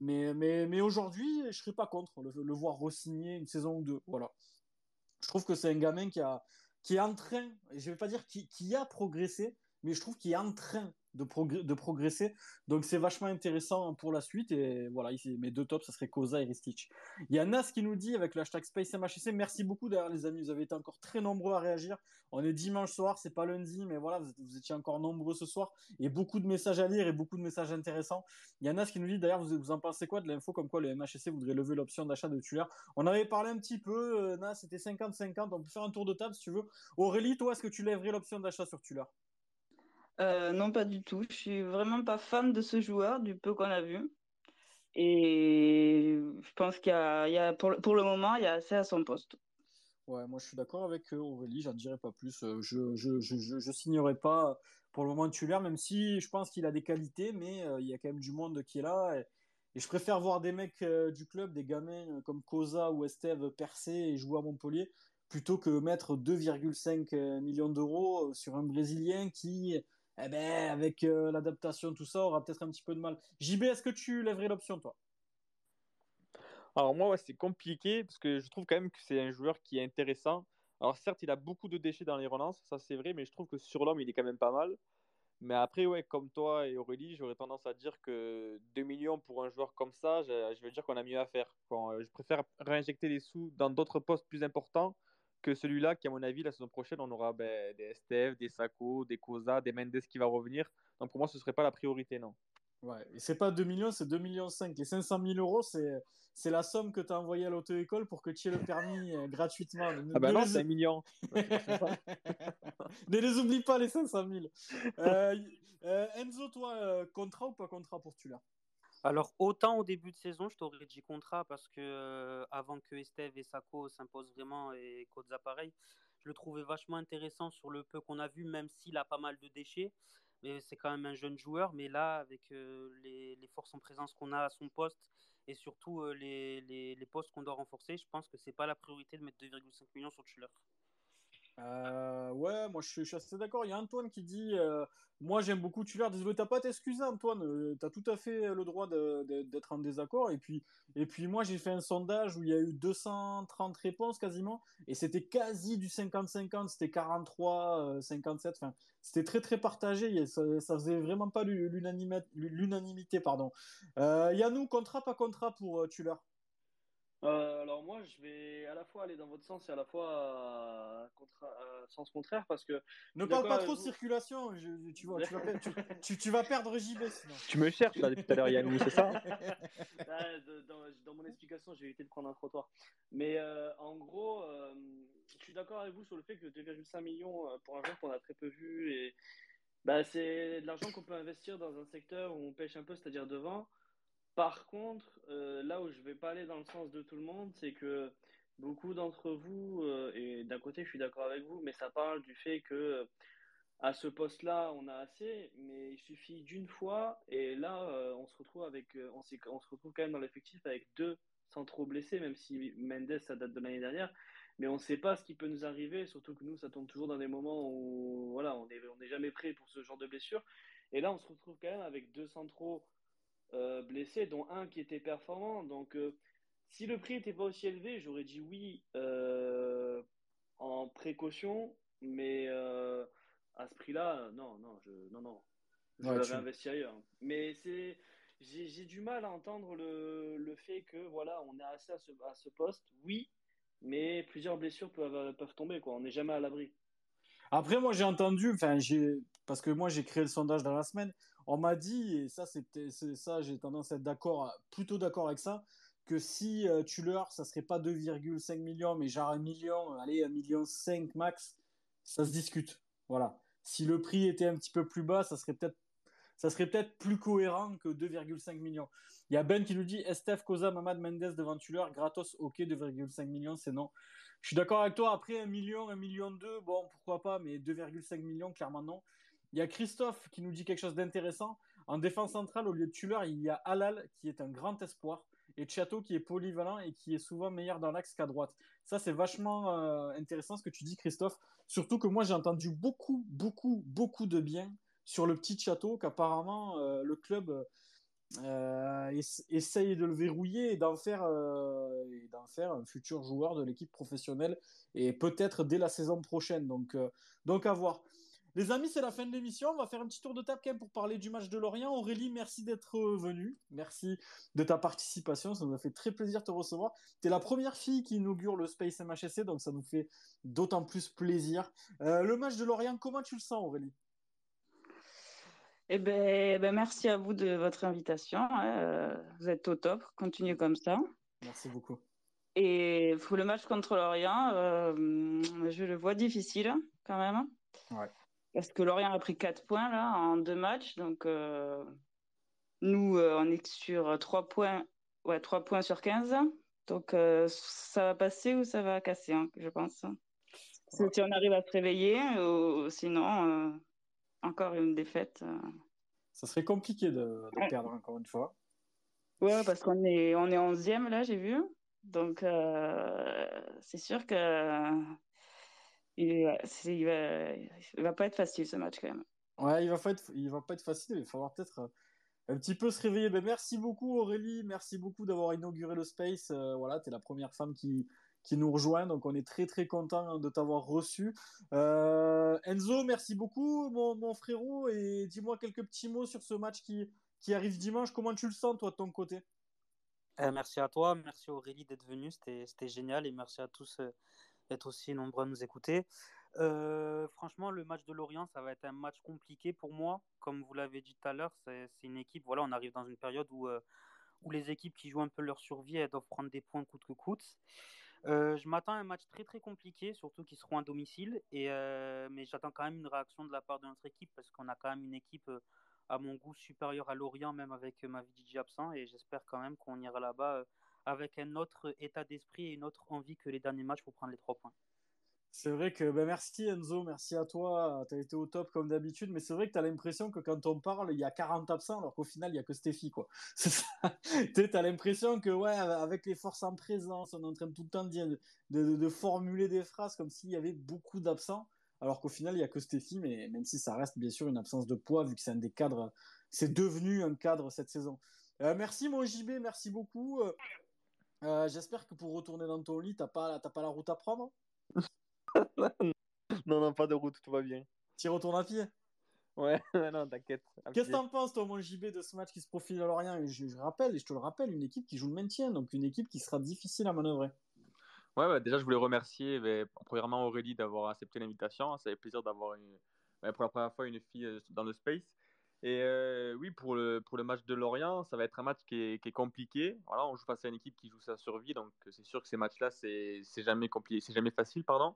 Mais, aujourd'hui, je serais pas contre le, voir re-signer une saison ou deux. Voilà. Je trouve que c'est un gamin qui, est en train, je vais pas dire qui, qui a progressé, mais je trouve qu'il est en train de, progr de progresser. Donc c'est vachement intéressant pour la suite. Et voilà, mes deux tops, ça serait Koza et Ristich. Il y a Nas qui nous dit avec le hashtag SpaceMHC, merci beaucoup d'ailleurs les amis, vous avez été encore très nombreux à réagir. On est dimanche soir, c'est pas lundi, mais voilà, vous, vous, étiez encore nombreux ce soir. Et beaucoup de messages à lire et beaucoup de messages intéressants. Il y a Nas qui nous dit d'ailleurs, vous, vous en pensez quoi de l'info comme quoi le MHC voudrait lever l'option d'achat de Tuller On avait parlé un petit peu, euh, Nas, c'était 50-50, on peut faire un tour de table si tu veux. Aurélie, toi, est-ce que tu lèverais l'option d'achat sur Tuller euh, non, pas du tout. Je suis vraiment pas fan de ce joueur, du peu qu'on a vu. Et je pense qu'il y a, il pour, le moment, il y a assez à son poste. Ouais, moi je suis d'accord avec Aurélie, j'en dirais pas plus. Je, je, je, je, je signerai pas pour le moment titulaire, même si je pense qu'il a des qualités, mais euh, il y a quand même du monde qui est là. Et, je préfère voir des mecs euh, du club, des gamins comme Cosa ou Esteve percer et jouer à Montpellier, plutôt que mettre 2,5 millions d'euros sur un Brésilien qui eh ben, avec euh, l'adaptation, tout ça, on aura peut-être un petit peu de mal. JB, est-ce que tu lèverais l'option, toi? Alors, moi, c'est compliqué parce que je trouve quand même que c'est un joueur qui est intéressant. Alors, certes, il a beaucoup de déchets dans les relances, ça c'est vrai, mais je trouve que sur l'homme, il est quand même pas mal. Mais après, ouais, comme toi et Aurélie, j'aurais tendance à dire que 2 millions pour un joueur comme ça, je, je veux dire qu'on a mieux à faire. Euh, je préfère réinjecter les sous dans d'autres postes plus importants que celui-là, qui à mon avis, la saison prochaine, on aura ben, des STF, des Sako, des Cosa, des Mendes qui va revenir. Donc pour moi, ce ne serait pas la priorité, non. Ouais, et c'est pas 2 millions, c'est 2 millions 5. Les 500 000 euros, c'est, c'est la somme que tu as envoyée à l'auto-école pour que tu aies le permis euh, gratuitement. Ah bah ne non, les... c'est un million. [laughs] ne les oublie pas, les 500 000. Euh, euh, Enzo, toi, euh, contrat ou pas contrat pour Tula? Alors, autant au début de saison, je t'aurais dit contrat parce que euh, avant que Esteve et Sako s'imposent vraiment et Koza pareil, je le trouvais vachement intéressant sur le peu qu'on a vu, même s'il a pas mal de déchets. Mais c'est quand même un jeune joueur. Mais là, avec euh, les, forces en présence qu'on a à son poste et surtout euh, les, les, postes qu'on doit renforcer, je pense que c'est pas la priorité de mettre 2,5 millions sur Schuller. Euh, ouais, moi je suis, assez d'accord. Il y a Antoine qui dit euh, Moi j'aime beaucoup Tuller. Désolé, t'as pas t'excuser, Antoine. Euh, t'as tout à fait le droit d'être en désaccord. Et puis, et puis moi j'ai fait un sondage où il y a eu 230 réponses quasiment. Et c'était quasi du 50-50. C'était 43, 57. Enfin, c'était très très partagé. Ça, ça faisait vraiment pas l'unanimité. pardon. Euh, Yannou, contrat, pas contrat pour Tuller? Euh, alors moi, je vais à la fois aller dans votre sens et à la fois contra... à sens contraire parce que... Ne parle pas trop de circulation, je, tu, vois, tu, vas perdre, tu, [laughs] tu, tu, vas perdre JB sinon. Tu me cherches là depuis tout à l'heure Yannou, c'est ça [laughs] ah, dans, dans, mon explication, j'ai évité de prendre un trottoir. Mais euh, en gros, euh, je suis d'accord avec vous sur le fait que 2,5 millions euh, pour un joueur qu'on a très peu vu, et bah, c'est de l'argent qu'on peut investir dans un secteur où on pêche un peu, c'est-à-dire devant. Par contre, euh, là où je vais pas aller dans le sens de tout le monde, c'est que beaucoup d'entre vous, euh, et d'un côté je suis d'accord avec vous, mais ça parle du fait que à ce poste-là, on a assez, mais il suffit d'une fois, et là, euh, on se retrouve avec, euh, on, se retrouve quand même dans l'effectif avec deux centraux blessés, même si Mendes, ça date de l'année dernière, mais on ne sait pas ce qui peut nous arriver, surtout que nous, ça tombe toujours dans des moments où, voilà, on n'est jamais prêt pour ce genre de blessure, et là, on se retrouve quand même avec deux centraux euh, blessés, dont un qui était performant, donc si le prix n'était pas aussi élevé, j'aurais dit oui en précaution, mais à ce prix-là, non, non, je, non, non, je ouais, l'avais investi ailleurs. Mais c'est, j'ai du mal à entendre le, le, fait que voilà, on est assez à ce, à ce poste, oui, mais plusieurs blessures peuvent, peuvent tomber, quoi. On n'est jamais à l'abri. Après, moi, j'ai entendu, enfin, j'ai, parce que moi, j'ai créé le sondage dans la semaine. On m'a dit, et ça, ça, j'ai tendance à être d'accord, plutôt d'accord avec ça, que si euh, tu leur, ça serait pas 2,5 millions, mais genre un million, allez, un million 5 max, ça se discute. Voilà si le prix était un petit peu plus bas, ça serait peut-être ça serait peut-être plus cohérent que 2,5 millions. Il y a Ben qui nous dit Estef, Cosa, Mamad, Mendes devant Tuller, gratos, ok, 2,5 millions, c'est non. Je suis d'accord avec toi, après 1 million, 1 million 2, bon, pourquoi pas, mais 2,5 millions, clairement non. Il y a Christophe qui nous dit quelque chose d'intéressant. En défense centrale, au lieu de Tuller, il y a Alal qui est un grand espoir et Chateau qui est polyvalent et qui est souvent meilleur dans l'axe qu'à droite. Ça, c'est vachement euh, intéressant ce que tu dis, Christophe. Surtout que moi, j'ai entendu beaucoup, beaucoup, beaucoup de bien sur le petit Château, qu'apparemment euh, le club euh, essaye de le verrouiller et d'en faire, d'en faire un futur joueur de l'équipe professionnelle et peut-être dès la saison prochaine. Donc, donc à voir. Les amis, c'est la fin de l'émission. On va faire un petit tour de table quand même pour parler du match de Lorient. Aurélie, merci d'être venu. Merci de ta participation. Ça nous a fait très plaisir de te recevoir. Tu es la première fille qui inaugure le Space MHSC, donc ça nous fait d'autant plus plaisir. Euh, le match de Lorient, comment tu le sens, Aurélie? Eh ben, ben, merci à vous de votre invitation. Hein. Euh, vous êtes au top. Continuez comme ça. Merci beaucoup. Et pour le match contre Lorient, euh, je le vois difficile quand même. Ouais. Parce que Lorient a pris 4 points là en deux matchs. Donc euh, nous, euh, on est sur 3 points, ouais, 3 points sur 15. Donc euh, ça va passer ou ça va casser, hein, je pense. Si on arrive à se réveiller, ou sinon, encore une défaite. Ça serait compliqué de, perdre encore une fois. Ouais, parce qu'on est, on est 11e là, j'ai vu. Donc c'est sûr que il, va, va pas être facile ce match quand même. Ouais, il va pas être, il va pas être facile. Il va falloir peut-être euh, un petit peu se réveiller. Ben, merci beaucoup Aurélie, merci beaucoup d'avoir inauguré le space. Euh, voilà, tu es la première femme qui, qui nous rejoint, donc on est très très content de t'avoir reçu. Euh, Enzo, merci beaucoup mon, mon frérot et dis-moi quelques petits mots sur ce match qui, qui arrive dimanche. Comment tu le sens toi de ton côté? Merci à toi, merci Aurélie d'être venue, c'était génial et merci à tous être aussi nombreux à nous écouter. Euh, franchement, le match de Lorient, ça va être un match compliqué pour moi. Comme vous l'avez dit tout à l'heure, c'est une équipe, voilà, on arrive dans une période où, euh, où les équipes qui jouent un peu leur survie, elles doivent prendre des points coûte que coûte. Euh, je m'attends à un match très très compliqué, surtout qu'ils seront à domicile. Et, mais j'attends quand même une réaction de la part de notre équipe parce qu'on a quand même une équipe, à mon goût, supérieure à Lorient, même avec Mavidiji absent. Et j'espère quand même qu'on ira là-bas avec un autre état d'esprit et une autre envie que les derniers matchs pour prendre les trois points. C'est vrai que ben merci Enzo, merci à toi. Tu as été au top comme d'habitude, mais c'est vrai que tu as l'impression que quand on parle, il y a 40 absents, alors qu'au final, il n'y a que Stéphie. [laughs] tu as l'impression que, ouais, avec les forces en présence, on est en train tout le temps de, de, de formuler des phrases comme s'il y avait beaucoup d'absents, alors qu'au final, il n'y a que Stéphie, mais même si ça reste bien sûr une absence de poids, vu que c'est un des cadres, c'est devenu un cadre cette saison. Euh, merci mon JB, merci beaucoup. Euh, j'espère que pour retourner dans ton lit, t'as pas, pas la route à prendre [laughs] Non, non, pas de route, tout va bien. Tu retournes à pied? [laughs] Ouais, non, t'inquiète. Qu'est-ce que t'en penses, toi, mon JB, de ce match qui se profile à Lorient? Je, je, rappelle, et je te le rappelle, une équipe qui joue le maintien, donc une équipe qui sera difficile à manœuvrer. Ouais, bah, déjà, je voulais remercier, mais, premièrement, Aurélie d'avoir accepté l'invitation. Ça fait plaisir d'avoir bah, pour la première fois une fille euh, dans le space. Et euh, oui, pour le, pour le match de Lorient, ça va être un match qui est, qui est, compliqué. Voilà, on joue face à une équipe qui joue sa survie, donc c'est sûr que ces matchs-là, c'est jamais compliqué, c'est jamais facile, pardon.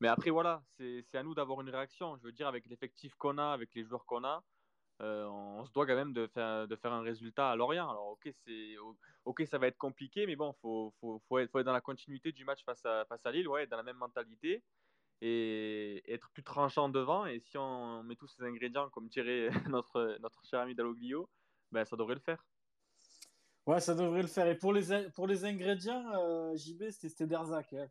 Mais après, voilà, c'est à nous d'avoir une réaction. Je veux dire, avec l'effectif qu'on a, avec les joueurs qu'on a, euh, on se doit quand même de faire, de faire un résultat à Lorient. Alors, ok, ok, ça va être compliqué, mais bon, faut, faut, faut, être, faut être dans la continuité du match face à, face à Lille, ouais, dans la même mentalité. Et être plus tranchant devant. Et si on met tous ces ingrédients, comme dirait [laughs] notre, notre cher ami Dalloglio, ben, ça devrait le faire. Ouais, ça devrait le faire. Et pour les, pour les ingrédients, euh, JB, c'était Derzac. Hein,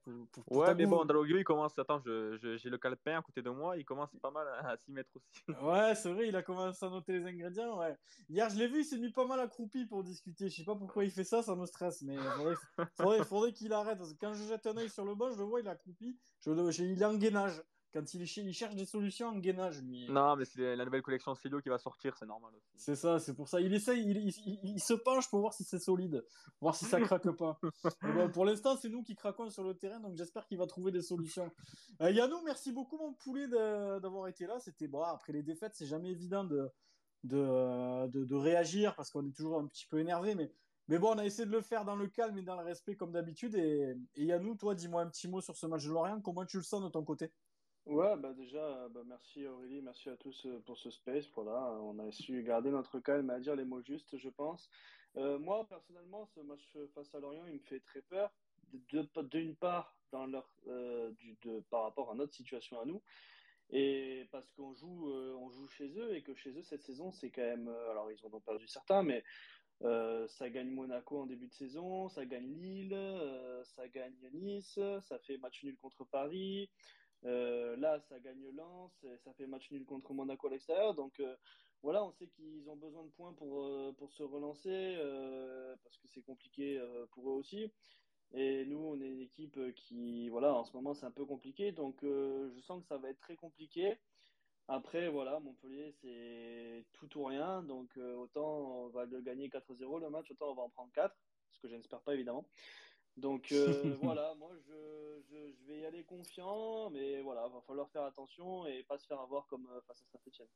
ouais, mais bon, Dalloglio, il commence. Attends, j'ai je, le calepin à côté de moi. Il commence pas mal à, s'y mettre aussi. [laughs] ouais, c'est vrai, il a commencé à noter les ingrédients. Ouais. Hier, je l'ai vu, il s'est mis pas mal accroupi pour discuter. Je sais pas pourquoi il fait ça, ça me stresse. Mais il faudrait, faudrait, qu'il arrête. Parce que quand je jette un œil sur le banc, je le vois, il est accroupi. Je, il est en gainage quand il, il, cherche des solutions en gainage, lui. Non, mais c'est la nouvelle collection Silo qui va sortir, c'est normal aussi. C'est ça, c'est pour ça. Il essaye, il, il, se penche pour voir si c'est solide, voir si ça [laughs] craque pas. pour l'instant, c'est nous qui craquons sur le terrain, donc j'espère qu'il va trouver des solutions. Euh, Yannou, merci beaucoup, mon poulet, d'avoir été là. C'était bon, après les défaites, c'est jamais évident de, de, de, réagir parce qu'on est toujours un petit peu énervé, mais. Mais bon, on a essayé de le faire dans le calme et dans le respect comme d'habitude. Et, et Yannou, toi, dis-moi un petit mot sur ce match de Lorient. Comment tu le sens de ton côté? Ouais, bah déjà, bah merci Aurélie, merci à tous euh, pour ce space. Voilà, on a su garder notre calme à dire les mots justes, je pense. Euh, moi, personnellement, ce match face à Lorient, il me fait très peur. D'une part, euh, du, de, par rapport à notre situation à nous, et parce qu'on joue, on joue chez eux et que chez eux cette saison, c'est quand même, alors ils en ont perdu certains, mais ça gagne Monaco en début de saison, ça gagne Lille, ça gagne Nice, ça fait match nul contre Paris. Euh, là, ça gagne Lens, ça fait match nul contre Monaco à l'extérieur. Donc euh, voilà, on sait qu'ils ont besoin de points pour, euh, pour se relancer, parce que c'est compliqué pour eux aussi. Et nous, on est une équipe qui, voilà, en ce moment, c'est un peu compliqué. Donc je sens que ça va être très compliqué. Après, voilà, Montpellier, c'est tout ou rien. Donc autant on va le gagner 4-0 le match, autant on va en prendre 4, ce que je n'espère pas évidemment. Donc [laughs] euh, voilà, moi je, je, vais y aller confiant, mais voilà, va falloir faire attention et pas se faire avoir comme euh, face à Saint-Etienne.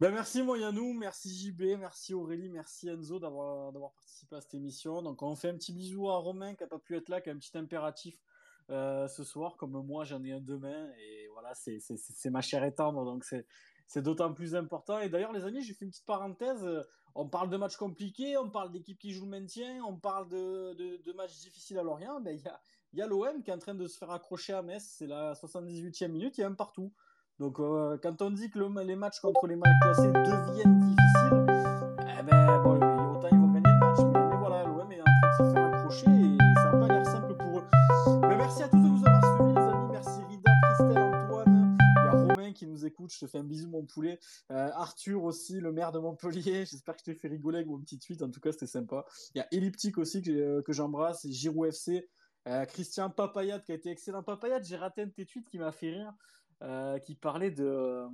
Ben merci Moyanou, merci JB, merci Aurélie, merci Enzo d'avoir participé à cette émission. Donc on fait un petit bisou à Romain qui n'a pas pu être là, qui a un petit impératif euh, ce soir, comme moi j'en ai un demain, et voilà, c'est ma chère tendre, donc c'est c'est d'autant plus important. Et d'ailleurs, les amis, j'ai fait une petite parenthèse. On parle de matchs compliqués, on parle d'équipes qui jouent le maintien, on parle de, de, matchs difficiles à Lorient. Ben, il y a, y a l'OM qui est en train de se faire accrocher à Metz. C'est la 78e minute, il y a un partout. Donc, euh, quand on dit que les matchs contre les mal classés deviennent difficiles, eh ben, bon, écoute. Je te fais un bisou, mon poulet. Euh, Arthur aussi, le maire de Montpellier. [laughs] J'espère que je t'ai fait rigoler avec mon petit tweet. En tout cas, c'était sympa. Il y a Elliptique aussi que, euh, j'embrasse. Giroud FC. Euh, Christian Papayat qui a été excellent. Papayat, j'ai raté un de tes tweets qui m'a fait rire. qui parlait de.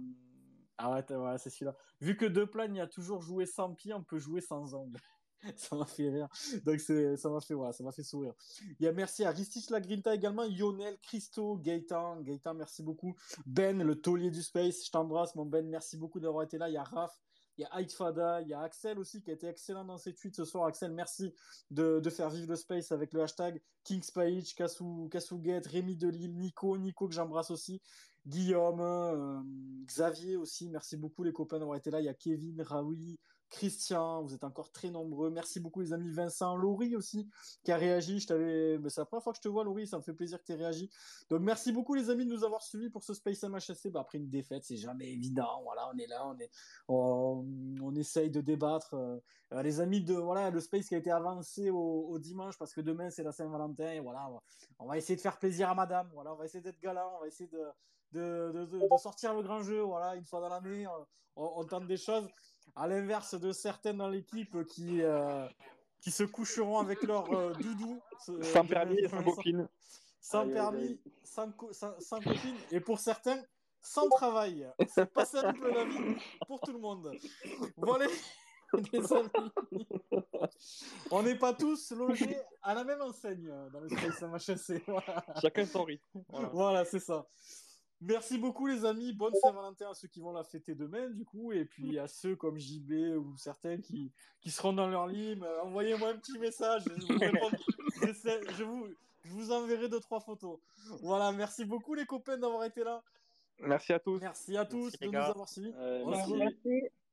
Ah ouais, c'est celui-là. Vu que deux plans, il a toujours joué sans pied, on peut jouer sans ongles. [laughs] ça m'a fait rire. Donc ça m'a fait ça m'a fait sourire. Il y a merci à Ristich Lagrinta également, Lionel, Christo, Gaëtan, Gaëtan, merci beaucoup. Ben, le taulier du space, je t'embrasse mon Ben, merci beaucoup d'avoir été là. Il y a Raph, il y a Ike il y a Axel aussi qui a été excellent dans ses tweets ce soir. Axel, merci de, de faire vivre le space avec le hashtag KingsPage, Kassou, Kassouguette, Rémi Delille, Nico, Nico que j'embrasse aussi. Guillaume, euh, Xavier aussi, merci beaucoup les copains d'avoir été là. Il y a Kevin, Raoui, Christian, vous êtes encore très nombreux. Merci beaucoup les amis. Vincent, Laurie aussi qui a réagi. Je t'avais, c'est la première fois que je te vois, Laurie. Ça me fait plaisir que tu aies réagi. Donc merci beaucoup les amis de nous avoir suivis pour ce Space MHSC. Bah, après une défaite, c'est jamais évident. Voilà, on est là, on est, on, essaye de débattre. Euh, les amis de voilà, le Space qui a été avancé au, dimanche parce que demain c'est la Saint-Valentin. Voilà, on va essayer de faire plaisir à Madame. Voilà, on va essayer d'être galant. On va essayer de de, de, sortir le grand jeu. Voilà, une fois dans l'année, on tente des choses à l'inverse de certains dans l'équipe qui, euh, qui se coucheront avec leur euh, doudou. Euh, sans permis et sans copine. Sans permis, sans, sans, copine. Et pour certains, sans travail. C'est pas simple la vie pour tout le monde. Voilà, [laughs] les amis. On n'est pas tous logés à la même enseigne dans le Space MHSC. Voilà. Chacun son rythme. voilà c'est ça. Merci beaucoup les amis, bonne Saint-Valentin à ceux qui vont la fêter demain du coup, et puis à ceux comme JB ou certains qui, qui seront dans leur lit, euh, envoyez-moi un petit message, [laughs] je vous, je, vous, enverrai deux trois photos. Voilà, merci beaucoup les copains d'avoir été là. Merci à tous. Merci à tous de nous avoir suivis. Euh,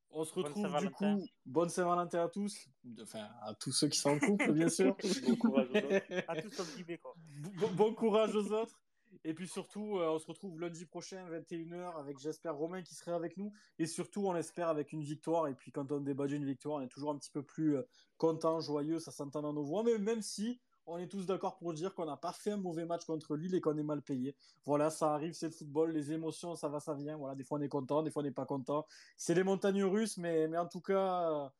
on, se, retrouve du coup, bonne Saint-Valentin à tous, enfin à tous ceux qui sont en couple bien sûr. bon courage aux autres. [laughs] à tous Bon, bon courage aux autres. Et puis surtout, euh, on se retrouve lundi prochain, 21h, avec j'espère Romain qui serait avec nous. Et surtout, on espère avec une victoire. Et puis quand on débat d'une victoire, on est toujours un petit peu plus euh, content, joyeux, ça s'entend dans nos voix. Mais même si on est tous d'accord pour dire qu'on n'a pas fait un mauvais match contre Lille et qu'on est mal payé. Voilà, ça arrive, c'est le football, les émotions, ça va, ça vient. Voilà, des fois on est content, des fois on n'est pas content. C'est les montagnes russes, mais, mais en tout cas,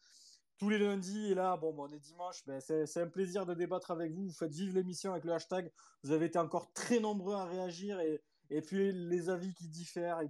tous les lundis. Et là, bon, on est dimanche. Ben, c'est un plaisir de débattre avec vous. Vous faites vivre l'émission avec le hashtag. Vous avez été encore très nombreux à réagir et, puis les avis qui diffèrent.